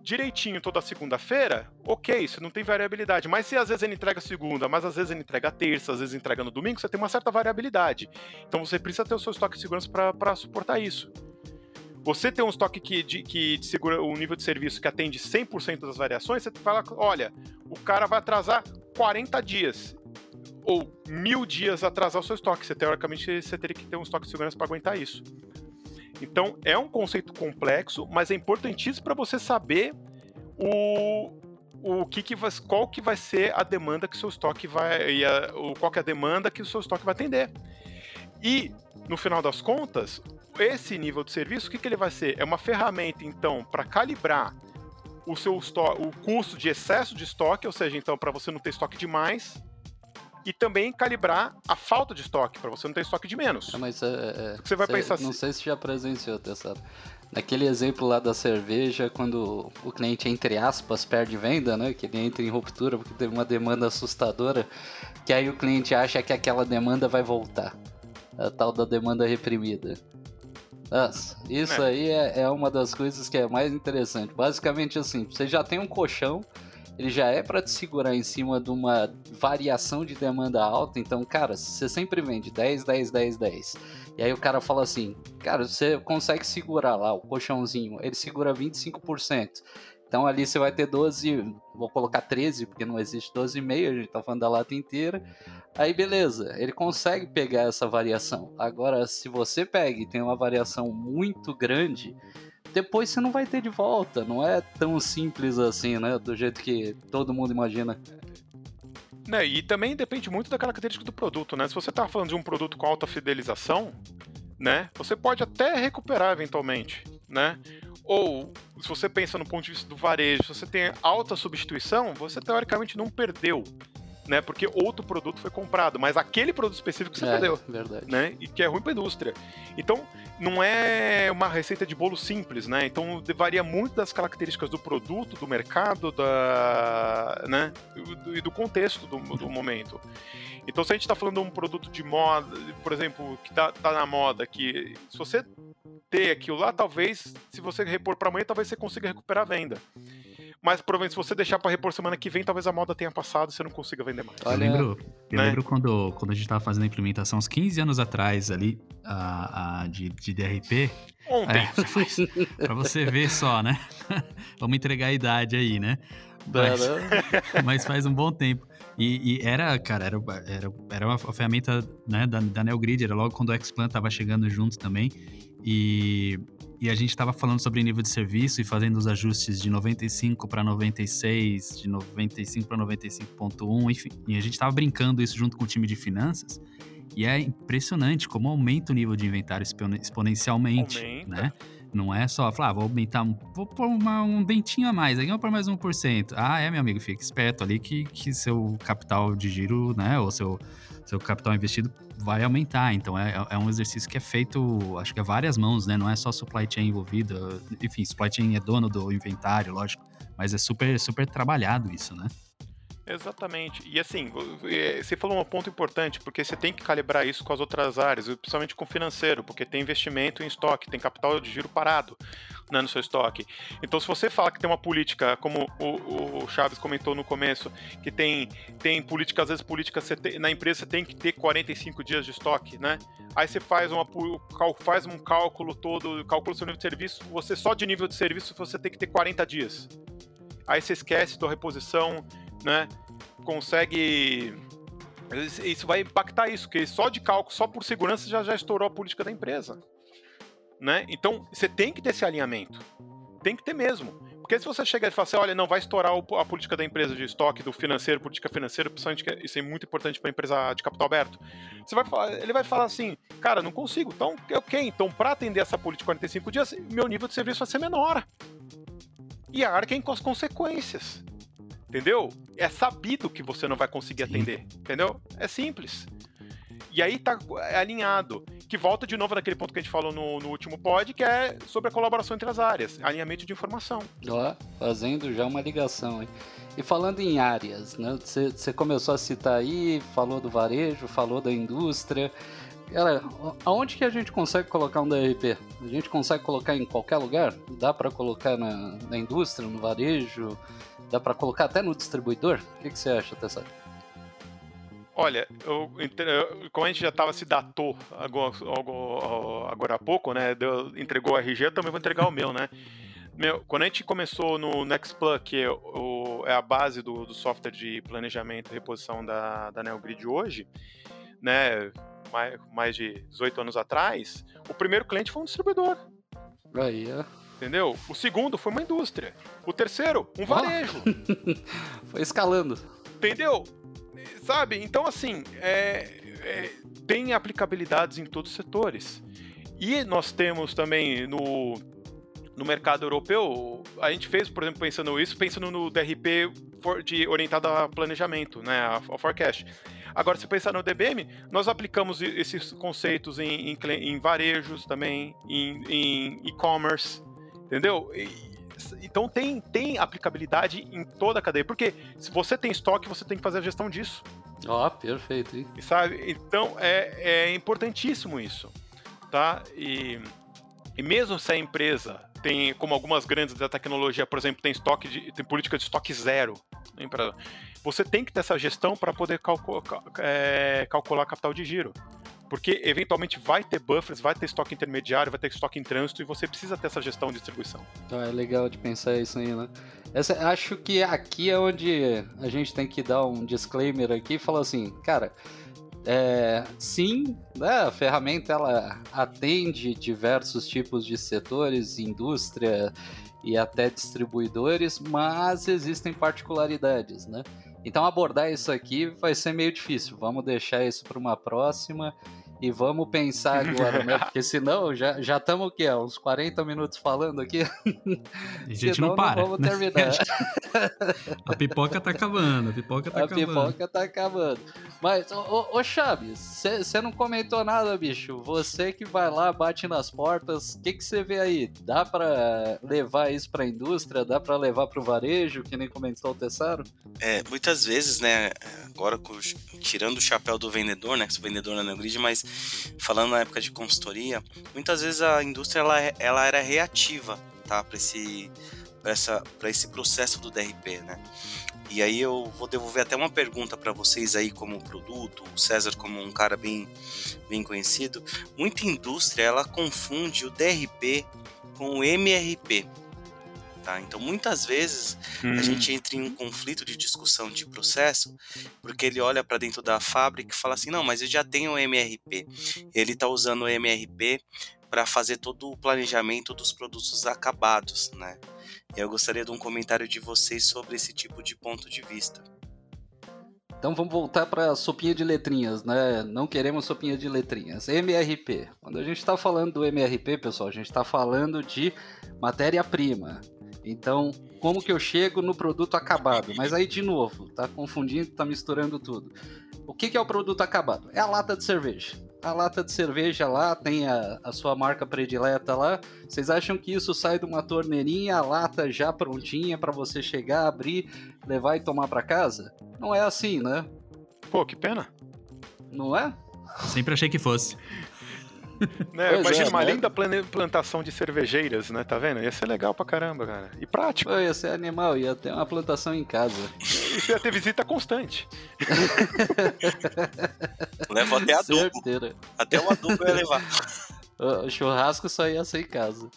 direitinho toda segunda-feira, ok, isso não tem variabilidade. Mas se às vezes ele entrega segunda, mas às vezes ele entrega terça, às vezes entrega no domingo, você tem uma certa variabilidade. Então você precisa ter o seu estoque de segurança para suportar isso. Você tem um estoque que, de, que de segura o nível de serviço que atende 100% das variações, você fala, olha, o cara vai atrasar 40 dias ou mil dias atrasar o seu estoque. Você, teoricamente, você teria que ter um estoque de segurança para aguentar isso. Então, é um conceito complexo, mas é importantíssimo para você saber o, o que, que vai, qual que vai ser a demanda que seu estoque vai. A, qual que é a demanda que o seu estoque vai atender. E, no final das contas, esse nível de serviço, o que, que ele vai ser? É uma ferramenta, então, para calibrar o seu o custo de excesso de estoque, ou seja, então, para você não ter estoque demais, e também calibrar a falta de estoque, para você não ter estoque de menos. É, mas é, é, você vai pensar Não assim, sei se já presenciou, sabe? Naquele exemplo lá da cerveja, quando o cliente, entre aspas, perde venda, né? Que ele entra em ruptura porque teve uma demanda assustadora, que aí o cliente acha que aquela demanda vai voltar. A tal da demanda reprimida. Nossa, isso é. aí é, é uma das coisas que é mais interessante. Basicamente assim, você já tem um colchão ele já é para te segurar em cima de uma variação de demanda alta. Então, cara, você sempre vende 10, 10, 10, 10. E aí o cara fala assim: cara, você consegue segurar lá o colchãozinho, ele segura 25%. Então ali você vai ter 12, vou colocar 13, porque não existe 12,5, a gente tá falando da lata inteira. Aí beleza, ele consegue pegar essa variação. Agora, se você pega e tem uma variação muito grande, depois você não vai ter de volta. Não é tão simples assim, né? Do jeito que todo mundo imagina. Né, e também depende muito da característica do produto, né? Se você está falando de um produto com alta fidelização, né? Você pode até recuperar eventualmente, né? Ou, se você pensa no ponto de vista do varejo, se você tem alta substituição, você teoricamente não perdeu, né? Porque outro produto foi comprado, mas aquele produto específico você é, perdeu. Verdade. Né? E que é ruim para a indústria. Então, não é uma receita de bolo simples, né? Então, varia muito das características do produto, do mercado, da, né? E do, contexto do, do momento. Então, se a gente está falando de um produto de moda, por exemplo, que está tá na moda, que se você ter aquilo lá, talvez, se você repor para amanhã, talvez você consiga recuperar a venda. Mas provavelmente se você deixar para repor semana que vem, talvez a moda tenha passado e você não consiga vender mais. Eu lembro, eu né? lembro quando, quando a gente estava fazendo a implementação, uns 15 anos atrás ali, a, a de, de DRP. Ontem. É, pra você ver só, né? Vamos entregar a idade aí, né? Mas, mas faz um bom tempo. E, e, era, cara, era, era, era uma ferramenta né, da, da NeoGrid, era logo quando o Xplan tava chegando junto também. E e a gente estava falando sobre nível de serviço e fazendo os ajustes de 95 para 96, de 95 para 95.1, enfim. E a gente estava brincando isso junto com o time de finanças. E é impressionante como aumenta o nível de inventário exponencialmente, aumenta. né? Não é só falar, ah, vou aumentar, vou pôr uma, um dentinho a mais, aí vou pôr mais 1%. Ah, é, meu amigo, fica esperto ali que, que seu capital de giro, né, ou seu, seu capital investido vai aumentar. Então é, é um exercício que é feito, acho que é várias mãos, né? Não é só supply chain envolvida. Enfim, supply chain é dono do inventário, lógico, mas é super, super trabalhado isso, né? Exatamente. E assim, é, você falou um ponto importante, porque você tem que calibrar isso com as outras áreas, principalmente com o financeiro, porque tem investimento em estoque, tem capital de giro parado né, no seu estoque. Então, se você fala que tem uma política, como o, o Chaves comentou no começo, que tem, tem política, às vezes política tem, na empresa você tem que ter 45 dias de estoque, né? Aí você faz, uma, faz um cálculo todo, calcula seu nível de serviço, você só de nível de serviço você tem que ter 40 dias. Aí você esquece da reposição, né? Consegue. Isso vai impactar isso, porque só de cálculo, só por segurança já, já estourou a política da empresa. Né? Então, você tem que ter esse alinhamento. Tem que ter mesmo. Porque se você chegar e falar assim, olha, não, vai estourar a política da empresa de estoque, do financeiro, política financeira, principalmente é, isso é muito importante para a empresa de capital aberto. Você vai falar, ele vai falar assim, cara, não consigo. Então, ok, então para atender essa política de 45 dias, meu nível de serviço vai ser menor. E arquem com as consequências. Entendeu? É sabido que você não vai conseguir Sim. atender. Entendeu? É simples. E aí tá alinhado. Que volta de novo naquele ponto que a gente falou no, no último pod, que é sobre a colaboração entre as áreas, alinhamento de informação. Ó, fazendo já uma ligação, hein? E falando em áreas, né? Você começou a citar aí, falou do varejo, falou da indústria. Galera, aonde que a gente consegue colocar um DRP? A gente consegue colocar em qualquer lugar? Dá para colocar na, na indústria, no varejo? Dá para colocar até no distribuidor? O que, que você acha, Tessaro? Olha, eu, como a gente já estava se datou agora, agora há pouco, né? Deu, entregou o RG, eu também vou entregar o meu, né? Meu, quando a gente começou no Nextplug, que é, o, é a base do, do, software de planejamento e reposição da, da NeoGrid hoje, né? Mais, mais de 18 anos atrás, o primeiro cliente foi um distribuidor. Aí, é. Entendeu? O segundo foi uma indústria. O terceiro, um varejo. foi escalando. Entendeu? Sabe? Então, assim, é, é, tem aplicabilidades em todos os setores. E nós temos também no, no mercado europeu, a gente fez, por exemplo, pensando isso, pensando no DRP de, orientado a planejamento, né, ao forecast. Agora, se pensar no DBM, nós aplicamos esses conceitos em, em, em varejos também, em e-commerce, Entendeu? Então tem, tem aplicabilidade em toda a cadeia. Porque se você tem estoque, você tem que fazer a gestão disso. Ó, oh, perfeito. Hein? Sabe? Então é, é importantíssimo isso. Tá? E, e mesmo se a empresa tem, como algumas grandes da tecnologia, por exemplo, tem estoque de, tem política de estoque zero. Né, você tem que ter essa gestão para poder calcular, é, calcular capital de giro. Porque eventualmente vai ter buffers, vai ter estoque intermediário, vai ter estoque em trânsito e você precisa ter essa gestão de distribuição. Ah, é legal de pensar isso aí, né? Essa, acho que aqui é onde a gente tem que dar um disclaimer aqui e falar assim, cara, é, sim, né, a ferramenta ela atende diversos tipos de setores, indústria e até distribuidores, mas existem particularidades, né? Então abordar isso aqui vai ser meio difícil. Vamos deixar isso para uma próxima e vamos pensar agora, né? Porque senão já já estamos o quê? Uns 40 minutos falando aqui. A gente senão, não para. Não vamos terminar. a pipoca tá acabando, a pipoca tá a acabando. A pipoca tá acabando. Mas, ô, ô Chaves, você não comentou nada, bicho. Você que vai lá, bate nas portas, o que você vê aí? Dá para levar isso pra indústria? Dá para levar pro varejo, que nem comentou o Tessaro? É, muitas vezes, né, agora tirando o chapéu do vendedor, né, que sou vendedor na Neogrid, mas falando na época de consultoria, muitas vezes a indústria ela, ela era reativa, tá, para esse para esse processo do DRP, né? E aí eu vou devolver até uma pergunta para vocês aí como produto, o César como um cara bem bem conhecido. Muita indústria ela confunde o DRP com o MRP. Tá? Então, muitas vezes a gente hum. entra em um conflito de discussão de processo, porque ele olha para dentro da fábrica e fala assim: não, mas eu já tenho o MRP. Ele está usando o MRP para fazer todo o planejamento dos produtos acabados, né? Eu gostaria de um comentário de vocês sobre esse tipo de ponto de vista. Então vamos voltar para sopinha de letrinhas, né? Não queremos sopinha de letrinhas. MRP. Quando a gente está falando do MRP, pessoal, a gente está falando de matéria-prima. Então, como que eu chego no produto acabado? Mas aí, de novo, tá confundindo, tá misturando tudo. O que, que é o produto acabado? É a lata de cerveja a lata de cerveja lá, tem a, a sua marca predileta lá. Vocês acham que isso sai de uma torneirinha, a lata já prontinha para você chegar, abrir, levar e tomar para casa? Não é assim, né? Pô, que pena. Não é? Sempre achei que fosse. Né, imagina é, uma né? linda plantação de cervejeiras, né? Tá vendo? Ia ser legal pra caramba, cara. E prático. Pô, ia ser animal, ia ter uma plantação em casa. Isso ia ter visita constante. Leva até adubo. Certeira. Até o adubo ia levar. O churrasco só ia ser em casa.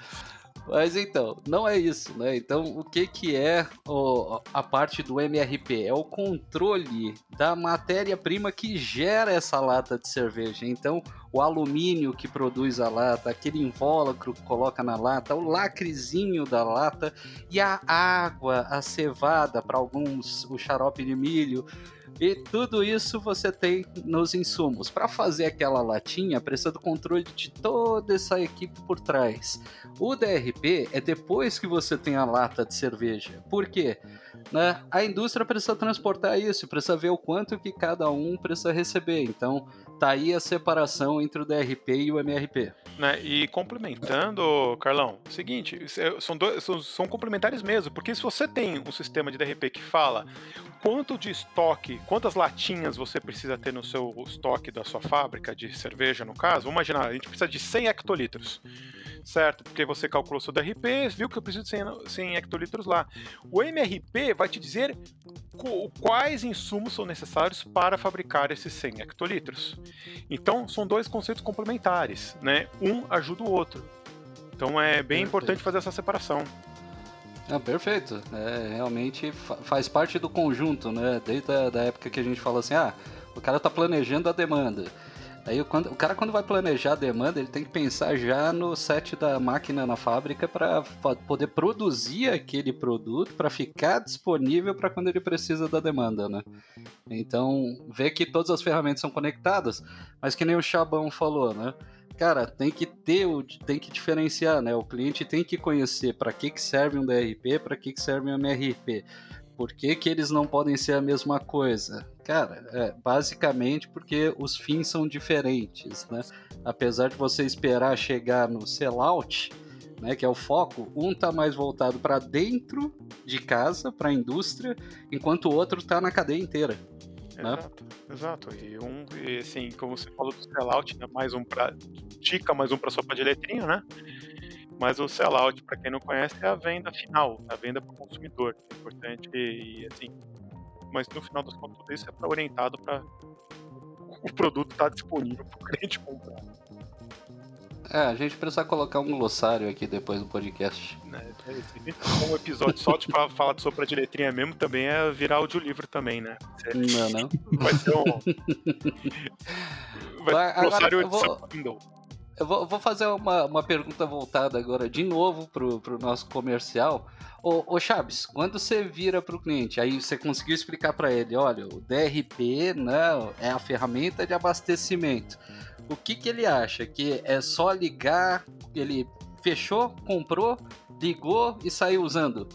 Mas então, não é isso, né? Então, o que, que é o, a parte do MRP? É o controle da matéria-prima que gera essa lata de cerveja. Então, o alumínio que produz a lata, aquele invólucro que coloca na lata, o lacrezinho da lata e a água, a cevada, para alguns o xarope de milho e tudo isso você tem nos insumos. Para fazer aquela latinha, precisa do controle de toda essa equipe por trás. O DRP é depois que você tem a lata de cerveja. Por quê? Né? A indústria precisa transportar isso, precisa ver o quanto que cada um precisa receber. Então, tá aí a separação entre o DRP e o MRP. Né? E complementando, Carlão, seguinte, é, são, dois, são, são, complementares mesmo, porque se você tem um sistema de DRP que fala quanto de estoque, quantas latinhas você precisa ter no seu estoque da sua fábrica de cerveja, no caso, vamos imaginar, a gente precisa de 100 hectolitros certo? Porque você calculou seu DRP, viu que eu preciso de 100, 100 hectolitros lá. O MRP vai te dizer quais insumos são necessários para fabricar esses 100 hectolitros. Então, são dois conceitos complementares, né? Um ajuda o outro. Então, é bem perfeito. importante fazer essa separação. Ah, perfeito. É, realmente faz parte do conjunto, né? Desde a da época que a gente fala assim, ah, o cara está planejando a demanda. Aí quando, o cara quando vai planejar a demanda, ele tem que pensar já no set da máquina na fábrica para poder produzir aquele produto para ficar disponível para quando ele precisa da demanda, né? Então, ver que todas as ferramentas são conectadas, mas que nem o Chabão falou, né? Cara, tem que ter, tem que diferenciar, né? O cliente tem que conhecer para que, que serve um DRP, para que, que serve um MRP. Por que, que eles não podem ser a mesma coisa? Cara, é, basicamente porque os fins são diferentes, né? Apesar de você esperar chegar no sellout, né, que é o foco, um tá mais voltado para dentro de casa, para a indústria, enquanto o outro tá na cadeia inteira. Né? Exato, exato. E um, e assim, como você falou do sellout, né, mais um para dica, mais um para sopa de né? Mas o sellout, para quem não conhece, é a venda final, a venda para o consumidor. É importante e, assim. Mas no final das contas, tudo isso é para orientado para o produto estar tá disponível para o cliente comprar. É, a gente precisa colocar um glossário aqui depois do podcast. É, é um episódio só de falar de sopa de letrinha mesmo também é virar audiolivro também, né? Não, não. Vai ser um. Vai, glossário agora, eu vou... Eu vou, vou fazer uma, uma pergunta voltada agora de novo pro, pro nosso comercial. Ô, ô Chaves, quando você vira para o cliente, aí você conseguiu explicar para ele, olha, o DRP né, é a ferramenta de abastecimento. O que, que ele acha? Que é só ligar, ele fechou, comprou, ligou e saiu usando?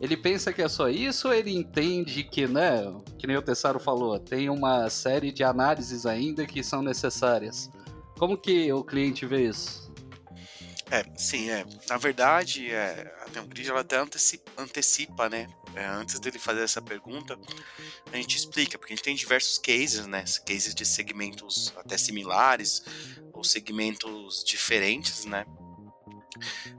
Ele pensa que é só isso ou ele entende que, né, que nem o Tessaro falou, tem uma série de análises ainda que são necessárias? Como que o cliente vê isso? É, sim, é. Na verdade, é, a Neogrid ela até antecipa, antecipa né? É, antes dele fazer essa pergunta, a gente explica, porque a gente tem diversos cases, né? Cases de segmentos até similares, ou segmentos diferentes, né?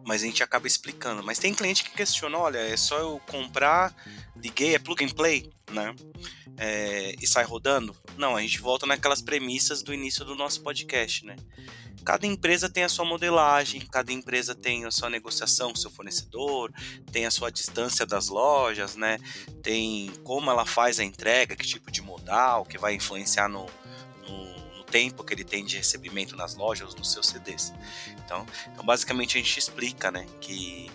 Mas a gente acaba explicando. Mas tem cliente que questiona, olha, é só eu comprar, liguei, é plug and play, né? É, e sai rodando? Não, a gente volta naquelas premissas do início do nosso podcast, né? Cada empresa tem a sua modelagem, cada empresa tem a sua negociação com seu fornecedor, tem a sua distância das lojas, né? Tem como ela faz a entrega, que tipo de modal, que vai influenciar no, no, no tempo que ele tem de recebimento nas lojas, nos seus CDs. Então, então basicamente a gente explica, né, que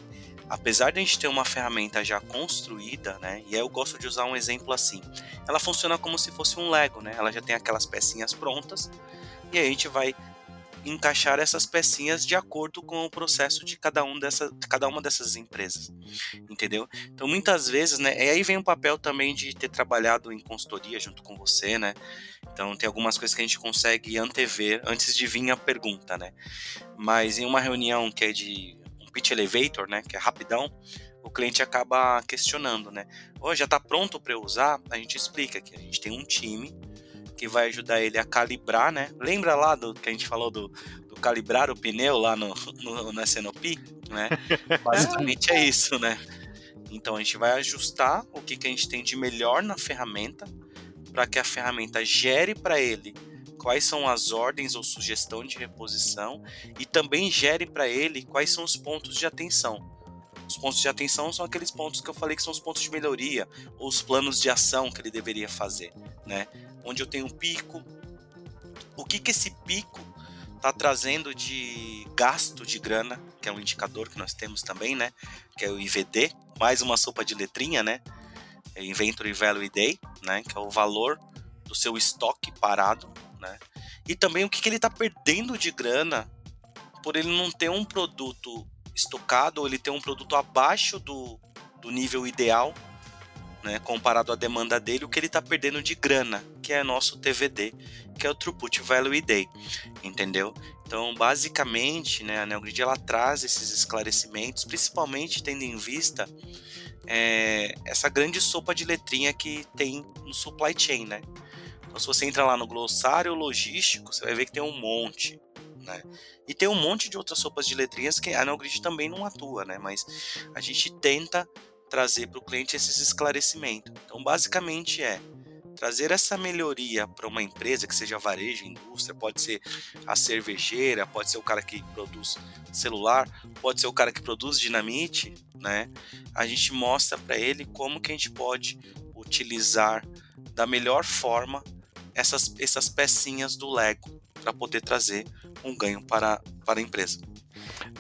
apesar de a gente ter uma ferramenta já construída, né, e eu gosto de usar um exemplo assim, ela funciona como se fosse um Lego, né, ela já tem aquelas pecinhas prontas, e aí a gente vai encaixar essas pecinhas de acordo com o processo de cada, um dessa, cada uma dessas empresas, entendeu? Então muitas vezes, né, e aí vem o papel também de ter trabalhado em consultoria junto com você, né? Então tem algumas coisas que a gente consegue antever antes de vir a pergunta, né? Mas em uma reunião que é de um pitch elevator, né, que é rapidão, o cliente acaba questionando, né? Oh, já está pronto para usar? A gente explica que a gente tem um time que vai ajudar ele a calibrar, né? Lembra lá do que a gente falou do, do calibrar o pneu lá no, no, na SNOP, né? Basicamente é isso, né? Então a gente vai ajustar o que, que a gente tem de melhor na ferramenta para que a ferramenta gere para ele quais são as ordens ou sugestão de reposição e também gere para ele quais são os pontos de atenção. Os pontos de atenção são aqueles pontos que eu falei que são os pontos de melhoria ou os planos de ação que ele deveria fazer, né? onde eu tenho um pico. O que, que esse pico está trazendo de gasto de grana, que é um indicador que nós temos também, né? Que é o IVD, mais uma sopa de letrinha, né? É Inventory Value Day, né? Que é o valor do seu estoque parado, né? E também o que, que ele está perdendo de grana por ele não ter um produto estocado ele ter um produto abaixo do, do nível ideal né, comparado à demanda dele, o que ele está perdendo de grana, que é nosso TVD, que é o Throughput Value Day, entendeu? Então, basicamente, né, a NeoGrid ela traz esses esclarecimentos, principalmente tendo em vista é, essa grande sopa de letrinha que tem no supply chain, né? Então, se você entra lá no glossário logístico, você vai ver que tem um monte, né? E tem um monte de outras sopas de letrinhas que a NeoGrid também não atua, né? Mas a gente tenta trazer para o cliente esses esclarecimentos. Então, basicamente é trazer essa melhoria para uma empresa que seja varejo, indústria, pode ser a cervejeira, pode ser o cara que produz celular, pode ser o cara que produz dinamite, né? A gente mostra para ele como que a gente pode utilizar da melhor forma essas, essas pecinhas do Lego para poder trazer um ganho para, para a empresa.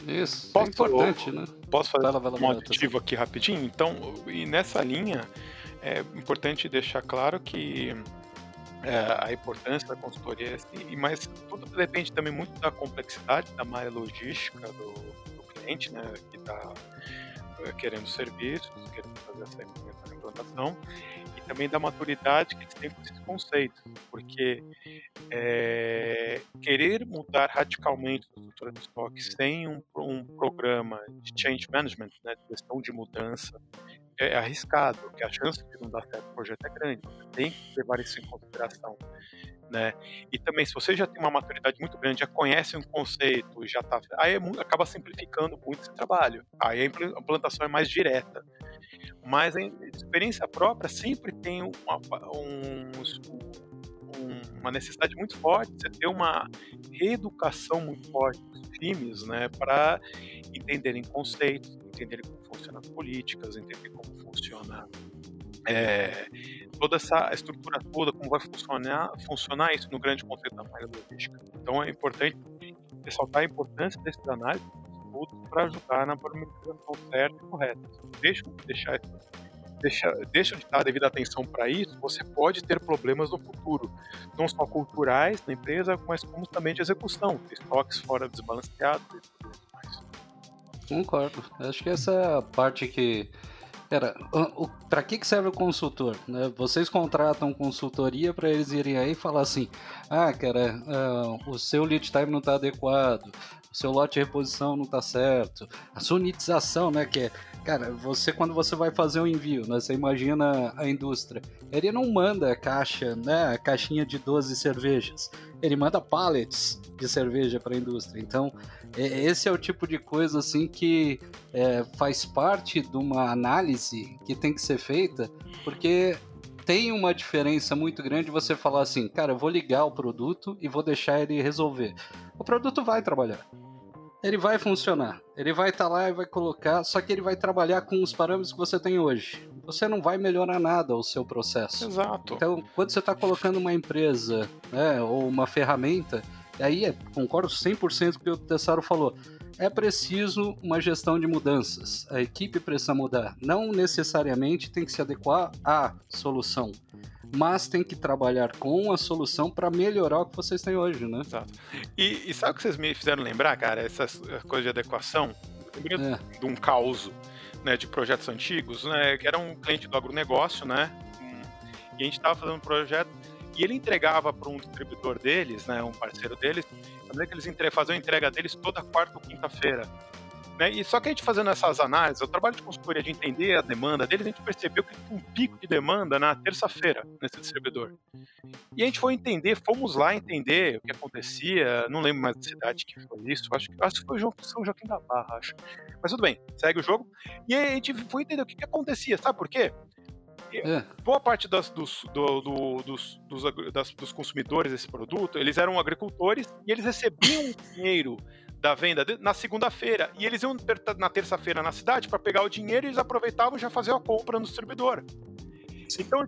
Isso, é Posso, é importante, né? Posso fazer vai lá, vai lá, um aditivo aqui rapidinho? Então, e nessa linha, é importante deixar claro que é, a importância da consultoria, assim, mas tudo depende também muito da complexidade da malha logística do, do cliente, né, que está é, querendo serviços, querendo fazer essa implementação, também da maturidade que eles têm com esses conceitos, porque é, querer mudar radicalmente a estrutura de estoque sem um, um programa de change management, né, de gestão de mudança, é arriscado, porque a chance de não dar certo o projeto é grande. Você tem que levar isso em consideração. Né? E também, se você já tem uma maturidade muito grande, já conhece um conceito, já tá, aí é, acaba simplificando muito esse trabalho. Aí a implantação é mais direta. Mas a experiência própria sempre tem uma, um, uma necessidade muito forte você ter uma reeducação muito forte dos times, né, para entenderem conceitos, entenderem como funcionam as políticas, entender como funciona é, toda essa estrutura toda, como vai funcionar, funcionar isso no grande conceito da malha logística. Então é importante ressaltar a importância desses análises para ajudar na parametrização certa e correta. Deixa deixar deixa, deixa de dar devida atenção para isso, você pode ter problemas no futuro, não só culturais na empresa, mas como também de execução, estoques fora desbalanceados. Concordo. Acho que essa é a parte que Cara, para que, que serve o consultor? Né? Vocês contratam consultoria para eles irem aí e falar assim: ah, cara, uh, o seu lead time não está adequado, o seu lote de reposição não está certo, a sonitização, né? Que é Cara, você quando você vai fazer um envio, né, você imagina a indústria, ele não manda caixa, né, caixinha de 12 cervejas, ele manda pallets de cerveja para a indústria. Então, é, esse é o tipo de coisa assim que é, faz parte de uma análise que tem que ser feita, porque tem uma diferença muito grande você falar assim, cara, eu vou ligar o produto e vou deixar ele resolver. O produto vai trabalhar ele vai funcionar. Ele vai estar tá lá e vai colocar, só que ele vai trabalhar com os parâmetros que você tem hoje. você não vai melhorar nada o seu processo. Exato. Então, quando você está colocando uma empresa né, ou uma ferramenta, aí é, concordo 100% com o que o Tessaro falou. É preciso uma gestão de mudanças. A equipe precisa mudar. Não necessariamente tem que se adequar à solução mas tem que trabalhar com a solução para melhorar o que vocês têm hoje, né? Exato. E, e, sabe o que vocês me fizeram lembrar, cara? Essas coisas de adequação? Lembrei é. de um caos né, de projetos antigos, né? Que era um cliente do agronegócio, né? E a gente estava fazendo um projeto e ele entregava para um distribuidor deles, né, um parceiro deles, que eles faziam a entrega deles toda quarta ou quinta-feira. Né? E só que a gente fazendo essas análises, o trabalho de consultoria de entender a demanda deles, a gente percebeu que tinha um pico de demanda na terça-feira nesse distribuidor. E a gente foi entender, fomos lá entender o que acontecia, não lembro mais da cidade que foi isso, acho que, acho que foi São Joaquim da Barra, acho. Mas tudo bem, segue o jogo. E a gente foi entender o que, que acontecia, sabe por quê? É. Boa parte das, dos, do, do, dos, dos, das, dos consumidores desse produto, eles eram agricultores e eles recebiam dinheiro da venda na segunda-feira. E eles iam na terça-feira na cidade para pegar o dinheiro e eles aproveitavam já fazer a compra no distribuidor. Então,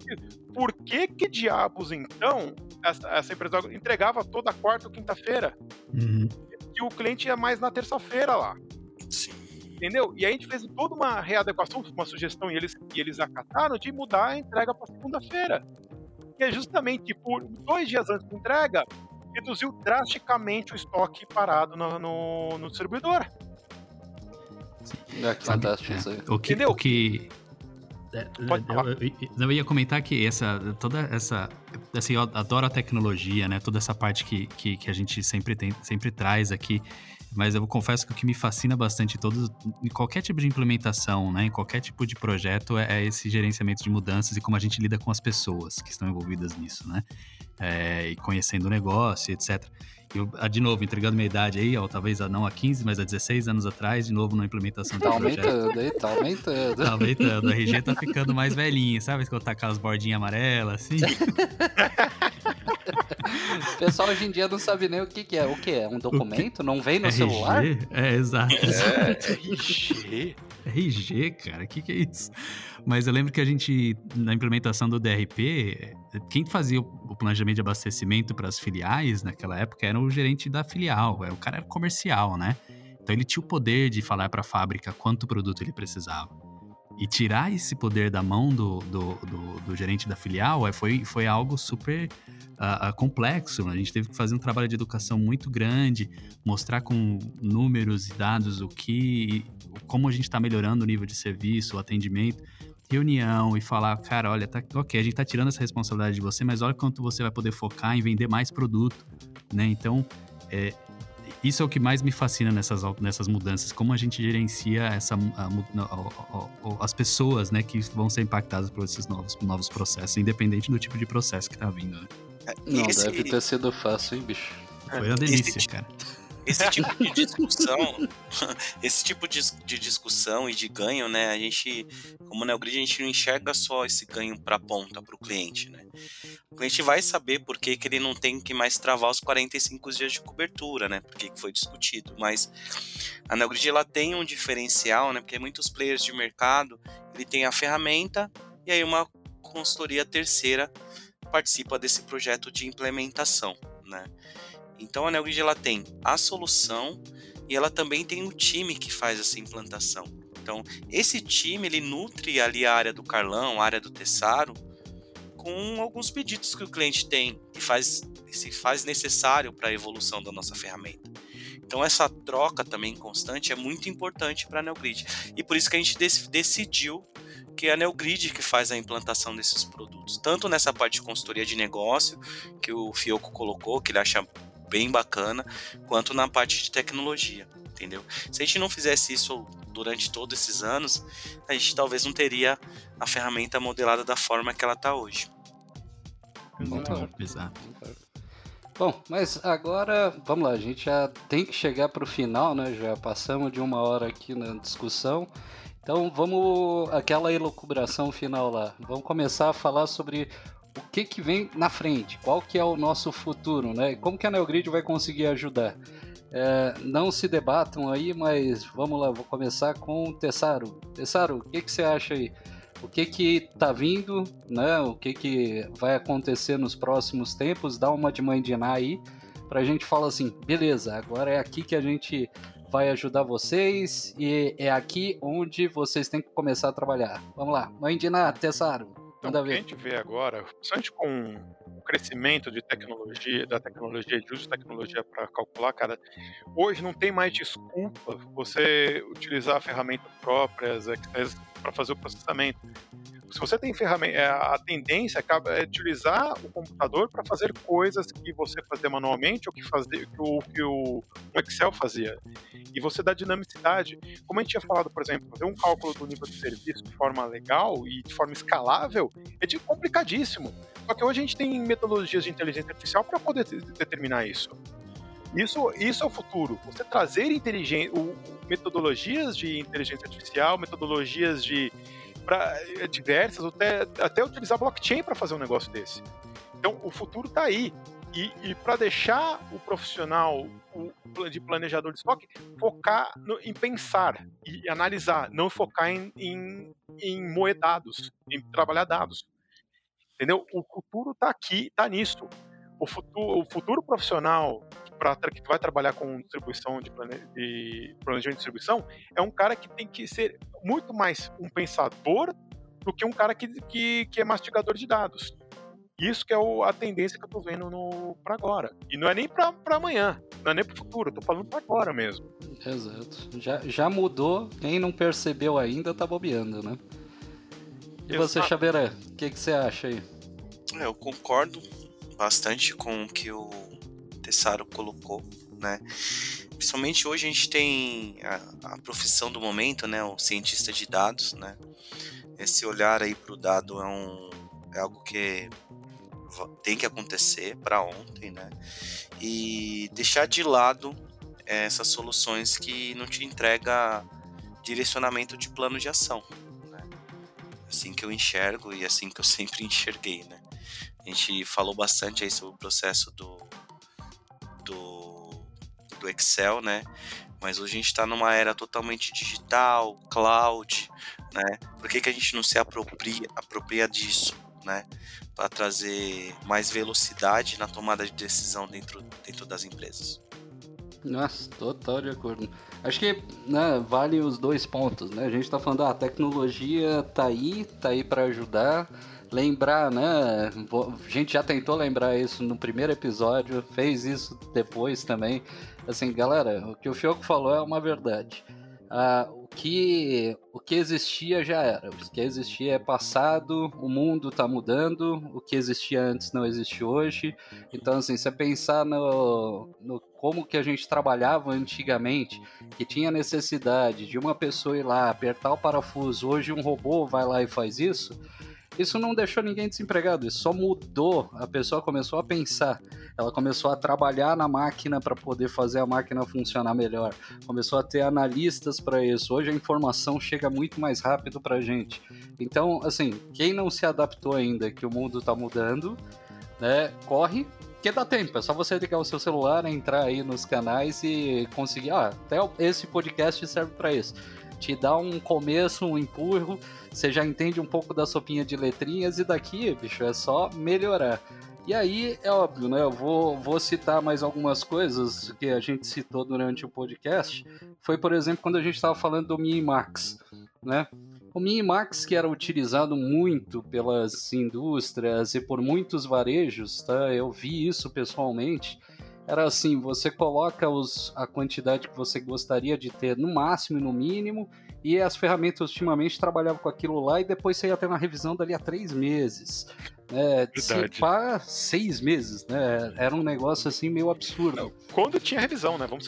por que que diabos, então, essa, essa empresa entregava toda quarta ou quinta-feira? Uhum. E o cliente ia mais na terça-feira lá. Sim. Entendeu? E aí a gente fez toda uma readequação, uma sugestão, e eles, e eles acataram de mudar a entrega para segunda-feira. E é justamente por dois dias antes da entrega, reduziu drasticamente o estoque parado no, no, no distribuidor. É, que fantástico é, isso aí. O que, Entendeu? O que, é, eu, eu, ia comentar que essa, toda essa, assim, eu adoro a tecnologia, né? Toda essa parte que, que, que, a gente sempre tem, sempre traz aqui. Mas eu confesso que o que me fascina bastante em, todo, em qualquer tipo de implementação, né? Em qualquer tipo de projeto é, é esse gerenciamento de mudanças e como a gente lida com as pessoas que estão envolvidas nisso, né? É, e conhecendo o negócio, etc. Eu, ah, de novo, entregando minha idade aí, ó, talvez não há 15, mas há 16 anos atrás, de novo na implementação tá aumentando, aí, tá aumentando. Tá aumentando. O RG tá ficando mais velhinho, sabe? Quando tá aquelas bordinhas amarelas, assim. o pessoal hoje em dia não sabe nem o que, que é. O que é? Um documento? Não vem no RG? celular? É, exato. É, RG. RG, cara, o que, que é isso? Mas eu lembro que a gente, na implementação do DRP, quem fazia o planejamento de abastecimento para as filiais naquela época era o gerente da filial, o cara era comercial, né? Então ele tinha o poder de falar para a fábrica quanto produto ele precisava. E tirar esse poder da mão do, do, do, do gerente da filial é, foi, foi algo super uh, complexo. Né? A gente teve que fazer um trabalho de educação muito grande, mostrar com números e dados o que, como a gente está melhorando o nível de serviço, o atendimento, reunião e falar, cara, olha, tá ok, a gente tá tirando essa responsabilidade de você, mas olha quanto você vai poder focar em vender mais produto, né? Então, é, isso é o que mais me fascina nessas, nessas mudanças, como a gente gerencia essa, a, a, a, as pessoas né, que vão ser impactadas por esses novos, novos processos, independente do tipo de processo que está vindo. Né? Não, Esse... deve ter sido fácil, hein, bicho? Foi uma delícia, Esse... cara. Esse tipo de discussão, esse tipo de, de, discussão e de ganho, né? A gente, como Neogrid, a gente não enxerga só esse ganho para a ponta, para o cliente, né? O cliente vai saber por que, que ele não tem que mais travar os 45 dias de cobertura, né? Porque foi discutido. Mas a Neogrid, ela tem um diferencial, né? Porque muitos players de mercado, ele tem a ferramenta e aí uma consultoria terceira participa desse projeto de implementação, né? Então a NeoGrid ela tem a solução e ela também tem o time que faz essa implantação. Então esse time ele nutre ali a área do Carlão, a área do Tessaro, com alguns pedidos que o cliente tem e faz se faz necessário para a evolução da nossa ferramenta. Então essa troca também constante é muito importante para a NeoGrid e por isso que a gente decidiu que é a NeoGrid que faz a implantação desses produtos, tanto nessa parte de consultoria de negócio que o Fioco colocou, que ele acha bem bacana, quanto na parte de tecnologia, entendeu? Se a gente não fizesse isso durante todos esses anos, a gente talvez não teria a ferramenta modelada da forma que ela está hoje. Muito bom, exato. Bom, mas agora, vamos lá, a gente já tem que chegar para o final, né? Já passamos de uma hora aqui na discussão. Então vamos aquela elucubração final lá. Vamos começar a falar sobre o que, que vem na frente, qual que é o nosso futuro, né? Como que a Neogrid vai conseguir ajudar? É, não se debatam aí, mas vamos lá, vou começar com o Tessaro. Tessaro, o que, que você acha aí? o que que tá vindo, né? O que que vai acontecer nos próximos tempos, dá uma de mãe de Ná aí, pra gente falar assim, beleza, agora é aqui que a gente vai ajudar vocês e é aqui onde vocês têm que começar a trabalhar. Vamos lá, mãe de Ná, Tessaro, então, manda. O que a gente vê agora, principalmente com o crescimento de tecnologia, da tecnologia, de uso de tecnologia para calcular, cara, hoje não tem mais desculpa você utilizar ferramentas próprias, para fazer o processamento se você tem ferramenta, é, a tendência é utilizar o computador para fazer coisas que você fazia manualmente ou que, fazia, que, o, que o, Excel fazia. E você dá dinamicidade. Como a gente tinha falado, por exemplo, fazer um cálculo do nível de serviço de forma legal e de forma escalável é de complicadíssimo. Só que hoje a gente tem metodologias de inteligência artificial para poder determinar isso. Isso, isso é o futuro. Você trazer o, metodologias de inteligência artificial, metodologias de para eh, diversas, até, até utilizar blockchain para fazer um negócio desse. Então, o futuro está aí. E, e para deixar o profissional o, de planejador de estoque focar no, em pensar e analisar, não focar em, em, em moer dados, em trabalhar dados. Entendeu? O futuro está aqui, está nisso. O futuro, o futuro profissional pra, que vai trabalhar com distribuição de, plane, de planejamento de distribuição é um cara que tem que ser muito mais um pensador do que um cara que, que, que é mastigador de dados. Isso que é o, a tendência que eu tô vendo no, pra agora. E não é nem pra, pra amanhã, não é nem pro futuro, eu tô falando pra agora mesmo. Exato. Já, já mudou, quem não percebeu ainda tá bobeando, né? E Exato. você, Chaveira, o que, que você acha aí? Eu concordo bastante com o que o Tessaro colocou, né? Principalmente hoje a gente tem a, a, profissão do momento, né? O cientista de dados, né? Esse olhar aí para o dado é, um, é algo que tem que acontecer para ontem, né? E deixar de lado essas soluções que não te entrega direcionamento de plano de ação. Né? Assim que eu enxergo e assim que eu sempre enxerguei, né? A gente falou bastante aí sobre o processo do do, do Excel, né? Mas hoje a gente está numa era totalmente digital, cloud, né? Por que, que a gente não se apropria, apropria disso, né? Para trazer mais velocidade na tomada de decisão dentro, dentro das empresas. Nossa, total de acordo. Acho que né, vale os dois pontos, né? A gente está falando, ah, a tecnologia tá aí, tá aí para ajudar, lembrar, né? A gente já tentou lembrar isso no primeiro episódio, fez isso depois também. Assim, galera, o que o Fioco falou é uma verdade. Ah, o, que, o que existia já era. O que existia é passado, o mundo está mudando, o que existia antes não existe hoje. Então, assim, você pensar no, no como que a gente trabalhava antigamente, que tinha necessidade de uma pessoa ir lá apertar o parafuso, hoje um robô vai lá e faz isso isso não deixou ninguém desempregado, isso só mudou. A pessoa começou a pensar, ela começou a trabalhar na máquina para poder fazer a máquina funcionar melhor, começou a ter analistas para isso. Hoje a informação chega muito mais rápido para gente. Então, assim, quem não se adaptou ainda, que o mundo está mudando, né, corre, que dá tempo, é só você ligar o seu celular, entrar aí nos canais e conseguir. Ah, até esse podcast serve para isso te dá um começo, um empurro, você já entende um pouco da sopinha de letrinhas e daqui, bicho, é só melhorar. E aí, é óbvio, né? Eu vou, vou citar mais algumas coisas que a gente citou durante o podcast. Foi, por exemplo, quando a gente estava falando do Minimax, né? O Minimax, que era utilizado muito pelas indústrias e por muitos varejos, tá? Eu vi isso pessoalmente era assim: você coloca os, a quantidade que você gostaria de ter no máximo e no mínimo, e as ferramentas ultimamente trabalhavam com aquilo lá, e depois você ia ter uma revisão dali a três meses. É, se pá, seis meses, né? Era um negócio assim meio absurdo. Quando tinha revisão, né? Vamos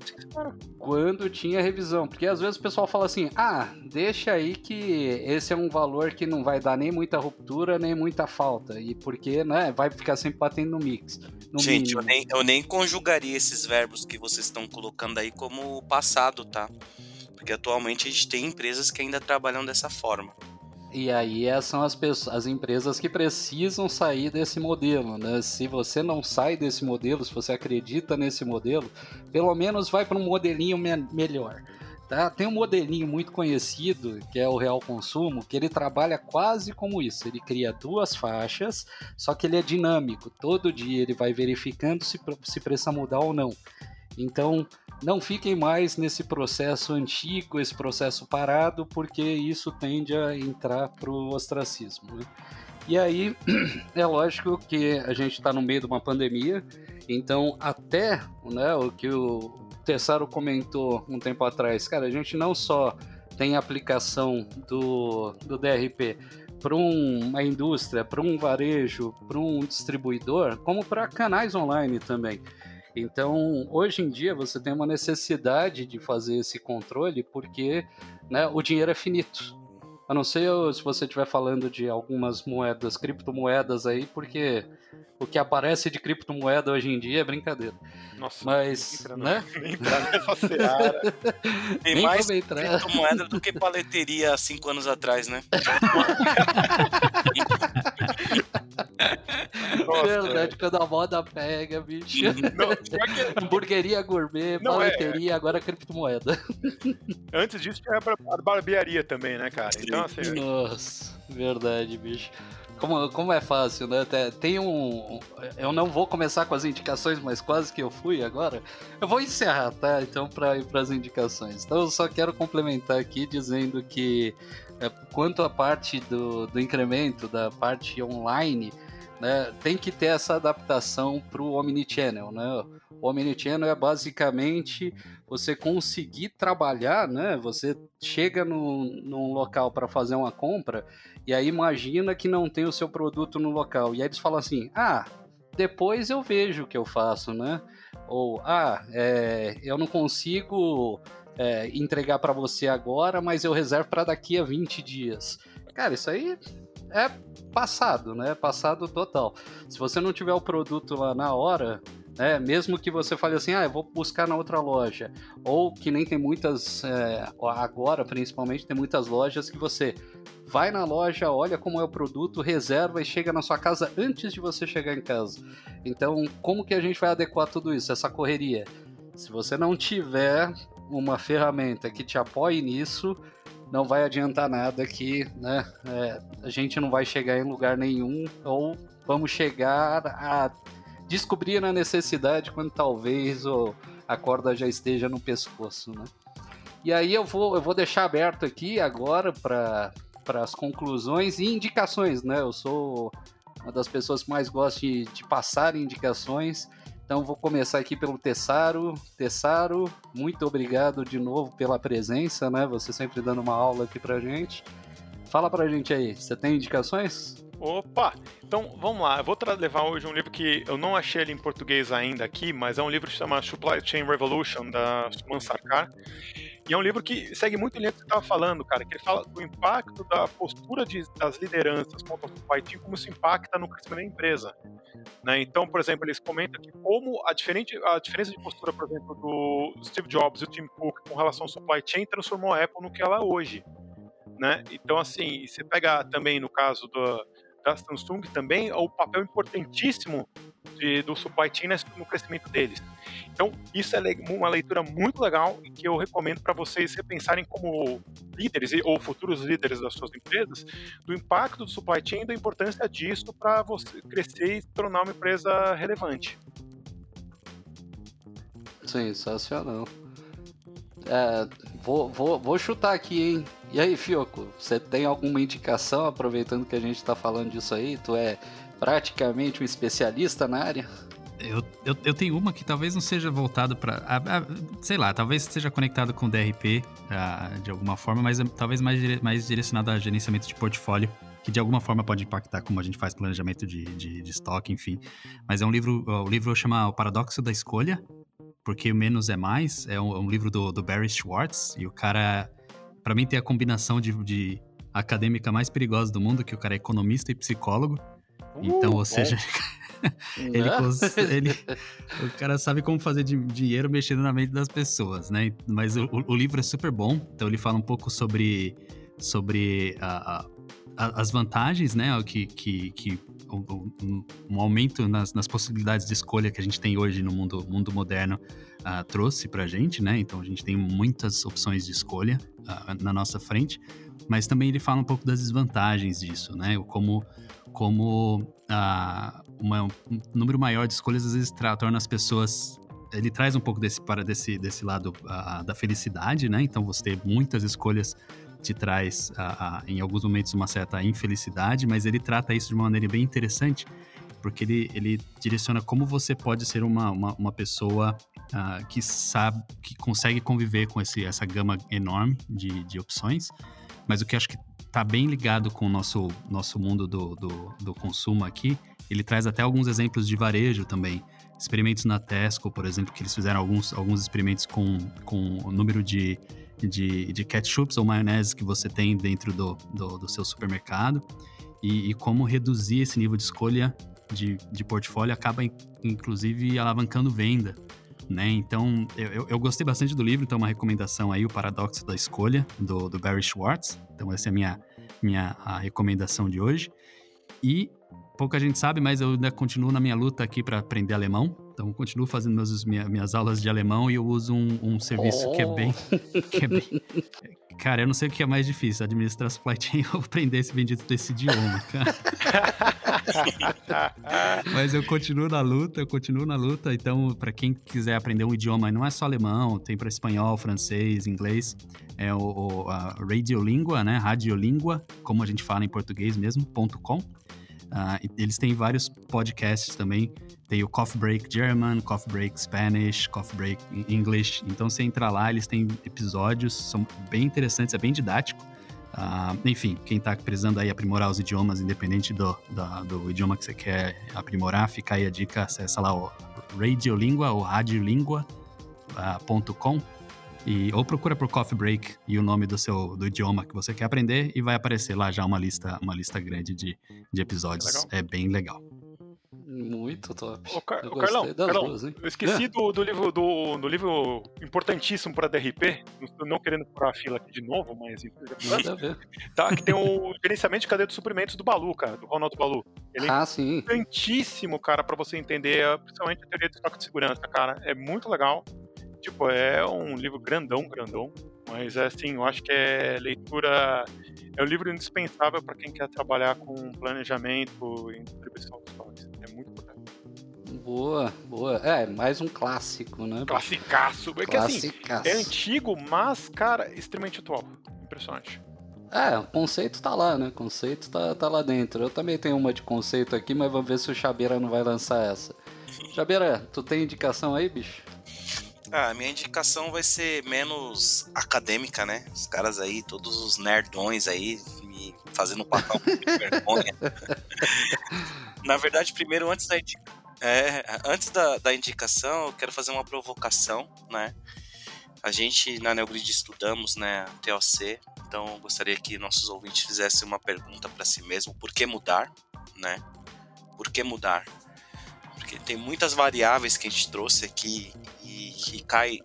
Quando tinha revisão. Porque às vezes o pessoal fala assim: ah, deixa aí que esse é um valor que não vai dar nem muita ruptura, nem muita falta. E porque, né, vai ficar sempre batendo no mix. No Gente, eu nem, eu nem conjugaria esses verbos que vocês estão colocando aí como passado, tá? Porque atualmente a gente tem empresas que ainda trabalham dessa forma. E aí é, são as, pessoas, as empresas que precisam sair desse modelo, né? Se você não sai desse modelo, se você acredita nesse modelo, pelo menos vai para um modelinho me melhor. Tá? Tem um modelinho muito conhecido, que é o real consumo, que ele trabalha quase como isso. Ele cria duas faixas, só que ele é dinâmico. Todo dia ele vai verificando se, se precisa mudar ou não. Então, não fiquem mais nesse processo antigo, esse processo parado, porque isso tende a entrar para o ostracismo. Né? E aí, é lógico que a gente está no meio de uma pandemia, então até né, o que o Tessaro comentou um tempo atrás, cara, a gente não só tem aplicação do, do DRP para uma indústria, para um varejo, para um distribuidor, como para canais online também. Então, hoje em dia, você tem uma necessidade de fazer esse controle porque né, o dinheiro é finito. A não ser se você estiver falando de algumas moedas, criptomoedas aí, porque o que aparece de criptomoeda hoje em dia é brincadeira. Nossa, mas, entra, né? Nem entrar nessa seara. Tem Nem mais entrar. criptomoeda do que paleteria há cinco anos atrás, né? Nossa, Verdade, quando a moda pega, bicho. Não, pior que- Hamburgueria gourmet, Não, é- paleteria, agora criptomoeda. antes disso tinha a barbearia também, né, cara? Então, assim, Nossa, verdade, bicho. Como, como é fácil, né? Te- Tem um. Eu não vou começar com as indicações, mas quase que eu fui agora. Eu vou encerrar, tá? Então, para ir para as indicações. Então, eu só quero complementar aqui dizendo que, é, quanto à parte do, do incremento, da parte online, né, tem que ter essa adaptação para o Omnichannel, né? O Omnichannel é basicamente você conseguir trabalhar, né? Você chega no, num local para fazer uma compra e aí imagina que não tem o seu produto no local. E aí eles falam assim: ah, depois eu vejo o que eu faço, né? Ou, ah, é, eu não consigo é, entregar para você agora, mas eu reservo para daqui a 20 dias. Cara, isso aí é passado, né? Passado total. Se você não tiver o produto lá na hora, né? Mesmo que você fale assim, ah, eu vou buscar na outra loja. Ou que nem tem muitas, é, agora principalmente, tem muitas lojas que você vai na loja, olha como é o produto, reserva e chega na sua casa antes de você chegar em casa. Então, como que a gente vai adequar tudo isso, essa correria? Se você não tiver uma ferramenta que te apoie nisso, não vai adiantar nada que né, é, a gente não vai chegar em lugar nenhum ou vamos chegar a descobrir a necessidade quando talvez a corda já esteja no pescoço, né? E aí eu vou, eu vou deixar aberto aqui agora para as conclusões e indicações, né? Eu sou uma das pessoas que mais gosta de, de passar indicações. Então vou começar aqui pelo Tessaro. Tessaro, muito obrigado de novo pela presença, né? Você sempre dando uma aula aqui pra gente. Fala pra gente aí, você tem indicações? Opa! Então vamos lá, eu vou levar hoje um livro que eu não achei ele em português ainda aqui, mas é um livro que se chama Supply Chain Revolution, da Suman Sarkar. E é um livro que segue muito do que você estava falando, cara, que ele fala do impacto da postura de- das lideranças contra o supply chain, como isso impacta no crescimento da empresa. né? Então, por exemplo, eles comentam que como a, diferente, a diferença de postura, por exemplo, do Steve Jobs e o Tim Cook com relação ao supply chain transformou a Apple no que ela é hoje. Né? Então, assim, você pega também no caso do, da Samsung também, o papel importantíssimo de, do supply chain no crescimento deles. Então, isso é uma leitura muito legal e que eu recomendo para vocês repensarem como líderes ou futuros líderes das suas empresas, do impacto do supply chain e da importância disso para você crescer e tornar uma empresa relevante. Sensacional. É, vou, vou, vou chutar aqui, hein? E aí, Fioco, você tem alguma indicação, aproveitando que a gente tá falando disso aí? Tu é praticamente um especialista na área? Eu, eu, eu tenho uma que talvez não seja voltado para, sei lá, talvez seja conectado com o DRP ah, de alguma forma, mas é talvez mais, dire- mais direcionado a gerenciamento de portfólio, que de alguma forma pode impactar como a gente faz planejamento de, de, de estoque, enfim. Mas é um livro, o livro chama O Paradoxo da Escolha, porque menos é mais. É um, é um livro do, do Barry Schwartz, e o cara, para mim, tem a combinação de, de acadêmica mais perigosa do mundo, que o cara é economista e psicólogo. Então, ou seja, ele, Né? ele- o cara sabe como fazer di- dinheiro mexendo na mente das pessoas, né? Mas o, o- o livro é super bom, então ele fala um pouco sobre, sobre a- a- as vantagens, né, que, que, que um, um aumento nas, nas, possibilidades de escolha que a gente tem hoje no mundo, mundo moderno uh, trouxe para a gente, né? Então a gente tem muitas opções de escolha uh, na nossa frente, mas também ele fala um pouco das desvantagens disso, né? Como, como uh, uma, um número maior de escolhas às vezes torna as pessoas ele traz um pouco desse para desse, desse lado da felicidade, né? Então você ter muitas escolhas te traz, a, a, em alguns momentos, uma certa infelicidade, mas ele trata isso de uma maneira bem interessante, porque ele, ele direciona como você pode ser uma, uma, uma pessoa uh, que sabe, que consegue conviver com esse, essa gama enorme de, de opções, mas o que acho que está bem ligado com o nosso, nosso mundo do, do, do consumo aqui, ele traz até alguns exemplos de varejo também, experimentos na Tesco, por exemplo, que eles fizeram alguns, alguns experimentos com, com o número de de, de ou maionese que você tem dentro do, do, do seu supermercado e, e, como reduzir esse nível de escolha de, de portfólio acaba, inclusive, alavancando venda. Né? Então, eu, eu gostei bastante do livro, então uma recomendação aí, O Paradoxo da Escolha, do, do Barry Schwartz. Então, essa é a minha, minha a recomendação de hoje. E pouca gente sabe, mas eu ainda continuo na minha luta aqui para aprender alemão. Então, continuo fazendo meus, minha, minhas aulas de alemão e eu uso um, um serviço oh. que, é bem, que é bem. Cara, eu não sei o que é mais difícil, administrar supply chain ou aprender esse bendito desse idioma, cara. Mas eu continuo na luta, eu continuo na luta. Então, para quem quiser aprender um idioma, não é só alemão, tem para espanhol, francês, inglês. É o, o a Radiolíngua, né? Radiolíngua, como a gente fala em português mesmo, ponto .com. Uh, eles têm vários podcasts também. Tem o Coffee Break German, Coffee Break Spanish, Coffee Break English. Então, você entra lá, eles têm episódios, são bem interessantes, é bem didático. Uh, enfim, quem está precisando aí aprimorar os idiomas, independente do, do, do, idioma que você quer aprimorar, fica aí a dica, acessa lá o Radiolíngua ou radiolingua.com. Uh, e, ou procura por Coffee Break e o nome do seu do idioma que você quer aprender e vai aparecer lá já uma lista, uma lista grande de, de episódios. É, é bem legal. Muito top. Ô, Car eu Carlão, Carlão duas, eu esqueci é. do, do, livro do, do livro importantíssimo para DRP. Não querendo furar a fila aqui de novo, mas Nada ver. Tá, que tem o gerenciamento de cadeia de suprimentos do Balu, cara, do Ronaldo Balu. Ele ah, é sim. importantíssimo, cara, para você entender, principalmente a teoria do estoque de segurança, cara. É muito legal. Tipo, é um livro grandão, grandão. Mas, é assim, eu acho que é leitura. É um livro indispensável para quem quer trabalhar com planejamento e distribuição dos estoques. Boa, boa. É, mais um clássico, né? Classicaço. É que assim, é antigo, mas, cara, extremamente atual. Impressionante. É, o conceito tá lá, né? O conceito tá, tá lá dentro. Eu também tenho uma de conceito aqui, mas vamos ver se o Chabeira não vai lançar essa. Chabeira, tu tem indicação aí, bicho? Ah, a minha indicação vai ser menos acadêmica, né? Os caras aí, todos os nerdões aí, me fazendo papel de vergonha. Na verdade, primeiro, antes da, é, antes da, da indicação, eu quero fazer uma provocação, né? A gente na Neogrid estudamos, né, TOC, então gostaria que nossos ouvintes fizessem uma pergunta para si mesmo: por que mudar, né? Por que mudar? Porque tem muitas variáveis que a gente trouxe aqui e que cai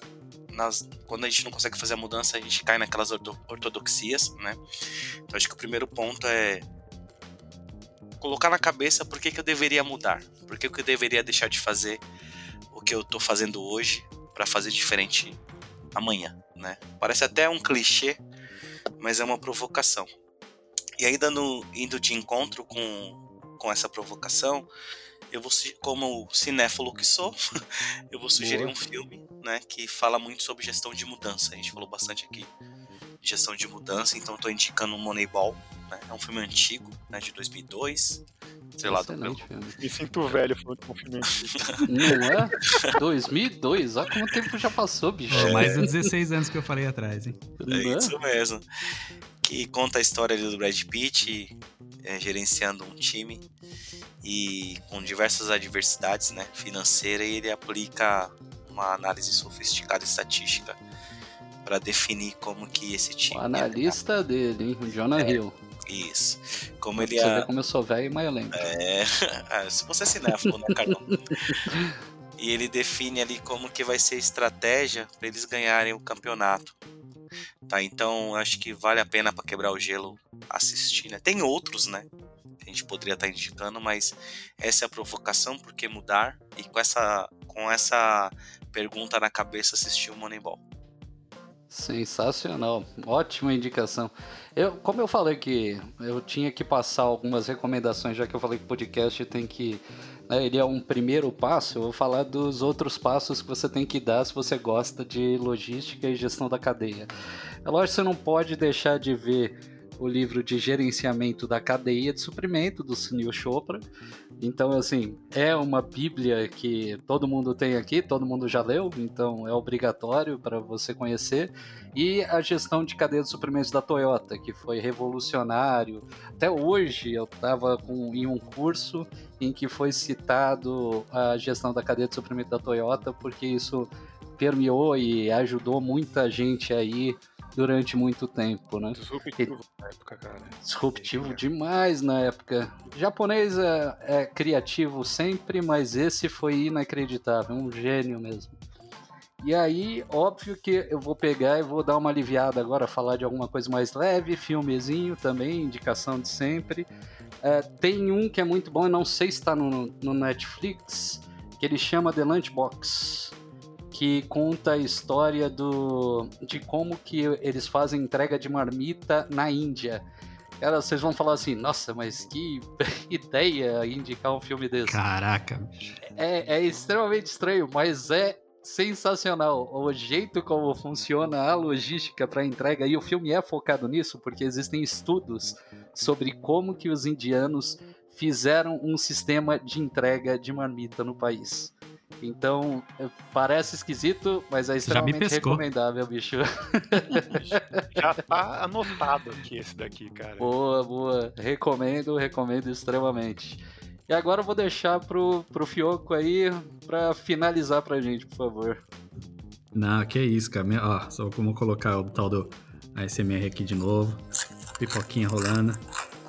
nas, quando a gente não consegue fazer a mudança, a gente cai naquelas ortodoxias, né? Então acho que o primeiro ponto é colocar na cabeça por que, que eu deveria mudar, por que, que eu deveria deixar de fazer o que eu estou fazendo hoje para fazer diferente amanhã, né? Parece até um clichê, mas é uma provocação. E ainda no, indo de encontro com, com essa provocação, eu vou, como cinéfilo que sou, eu vou sugerir Boa. um filme, né, que fala muito sobre gestão de mudança. A gente falou bastante aqui gestão de mudança, então estou indicando Moneyball, né? É um filme antigo, né, de 2002. Sei lá, do meu... Me sinto velho falando com um filme antigo. Não é? 2002? Olha como o tempo já passou, bicho. É, mais de 16 anos que eu falei atrás, hein? É, é isso mesmo. Que conta a história do Brad Pitt é, gerenciando um time e com diversas adversidades né, financeiras, e ele aplica uma análise sofisticada estatística para definir como que esse time. O analista dele, hein? O Jonah é, Hill. Isso. Como ele você é... vê como eu sou velho, mas eu lembro. É, ah, se você é cinéfilo, né, Carlão? e ele define ali como que vai ser a estratégia para eles ganharem o campeonato. Tá? Então acho que vale a pena para quebrar o gelo assistir, né? Tem outros, né? Que a gente poderia estar tá indicando, mas essa é a provocação, por que mudar? E com essa, com essa pergunta na cabeça assistir o Moneyball. Sensacional, ótima indicação. Eu, como eu falei que eu tinha que passar algumas recomendações, já que eu falei que o podcast tem que. Né, ele é um primeiro passo, eu vou falar dos outros passos que você tem que dar se você gosta de logística e gestão da cadeia. É lógico que você não pode deixar de ver o livro de gerenciamento da cadeia de suprimento do Sunil Chopra. Então, assim, é uma bíblia que todo mundo tem aqui, todo mundo já leu, então é obrigatório para você conhecer. E a gestão de cadeia de suprimentos da Toyota, que foi revolucionário. Até hoje eu estava em um curso em que foi citado a gestão da cadeia de suprimento da Toyota, porque isso permeou e ajudou muita gente aí durante muito tempo, né? Disruptivo e... na época, cara. Disruptivo demais na época. O japonês é, é, criativo sempre, mas esse foi inacreditável, um gênio mesmo. E aí, óbvio que eu vou pegar e vou dar uma aliviada agora, falar de alguma coisa mais leve, filmezinho também, indicação de sempre. É, tem um que é muito bom, eu não sei se está no, no Netflix, que ele chama The Lunchbox que conta a história do de como que eles fazem entrega de marmita na Índia. Cara, vocês vão falar assim, nossa, mas que ideia indicar um filme desse. Caraca. É, é extremamente estranho, mas é sensacional. O jeito como funciona a logística para entrega, e o filme é focado nisso, porque existem estudos sobre como que os indianos fizeram um sistema de entrega de marmita no país. Então, é, parece esquisito, mas é extremamente recomendável, bicho. Já tá anotado aqui esse daqui, cara. Boa, boa. Recomendo, recomendo extremamente. E agora eu vou deixar pro, pro Fioco aí pra finalizar pra gente, por favor. Não, que isso, cara. Ó, só como colocar o tal do ASMR aqui de novo. Pipoquinha rolando.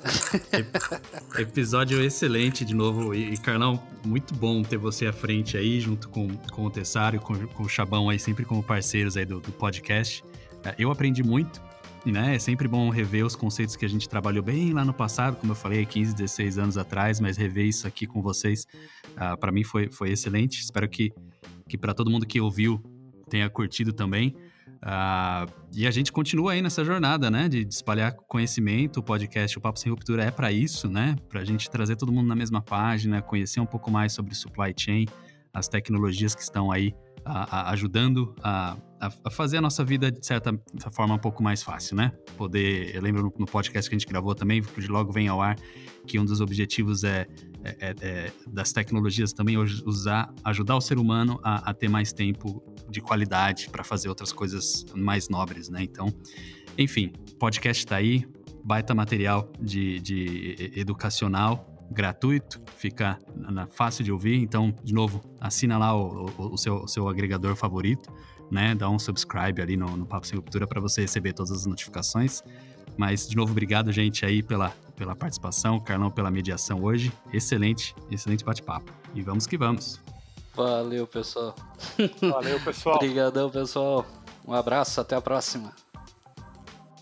Episódio excelente de novo. E, Carlão, muito bom ter você à frente aí, junto com, com o Tessário, com, com o Chabão aí, sempre como parceiros aí do, do podcast. É, eu aprendi muito, né? É sempre bom rever os conceitos que a gente trabalhou bem lá no passado, como eu falei, 15, 16 anos atrás, mas rever isso aqui com vocês, uh, para mim foi, foi excelente. Espero que, que para todo mundo que ouviu tenha curtido também. Uh, e a gente continua aí nessa jornada, né, de, de espalhar conhecimento. O podcast, o Papo Sem Ruptura é para isso, né, para a gente trazer todo mundo na mesma página, conhecer um pouco mais sobre supply chain, as tecnologias que estão aí a, a, ajudando a, a, fazer a nossa vida, de certa forma, um pouco mais fácil, né? Poder. Eu lembro no, no podcast que a gente gravou também, que logo vem ao ar, que um dos objetivos é, é, é, é das tecnologias também usar, ajudar o ser humano a, a ter mais tempo de qualidade para fazer outras coisas mais nobres, né? Então, enfim, podcast está aí, baita material de, de educacional gratuito, fica na, fácil de ouvir. Então, de novo, assina lá o, o, o, seu, o seu agregador favorito, né? Dá um subscribe ali no, no Papo Sem Ruptura para você receber todas as notificações. Mas, de novo, obrigado, gente, aí pela, pela participação, Carlão, pela mediação hoje. Excelente, excelente bate-papo. E vamos que vamos. Valeu, pessoal. Valeu, pessoal. Obrigadão, pessoal. Um abraço, até a próxima.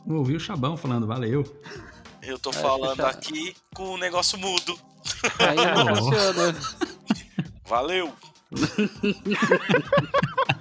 Ouvi o Chabão falando, valeu. Eu tô falando aqui com o negócio mudo. Aí não funciona. Valeu!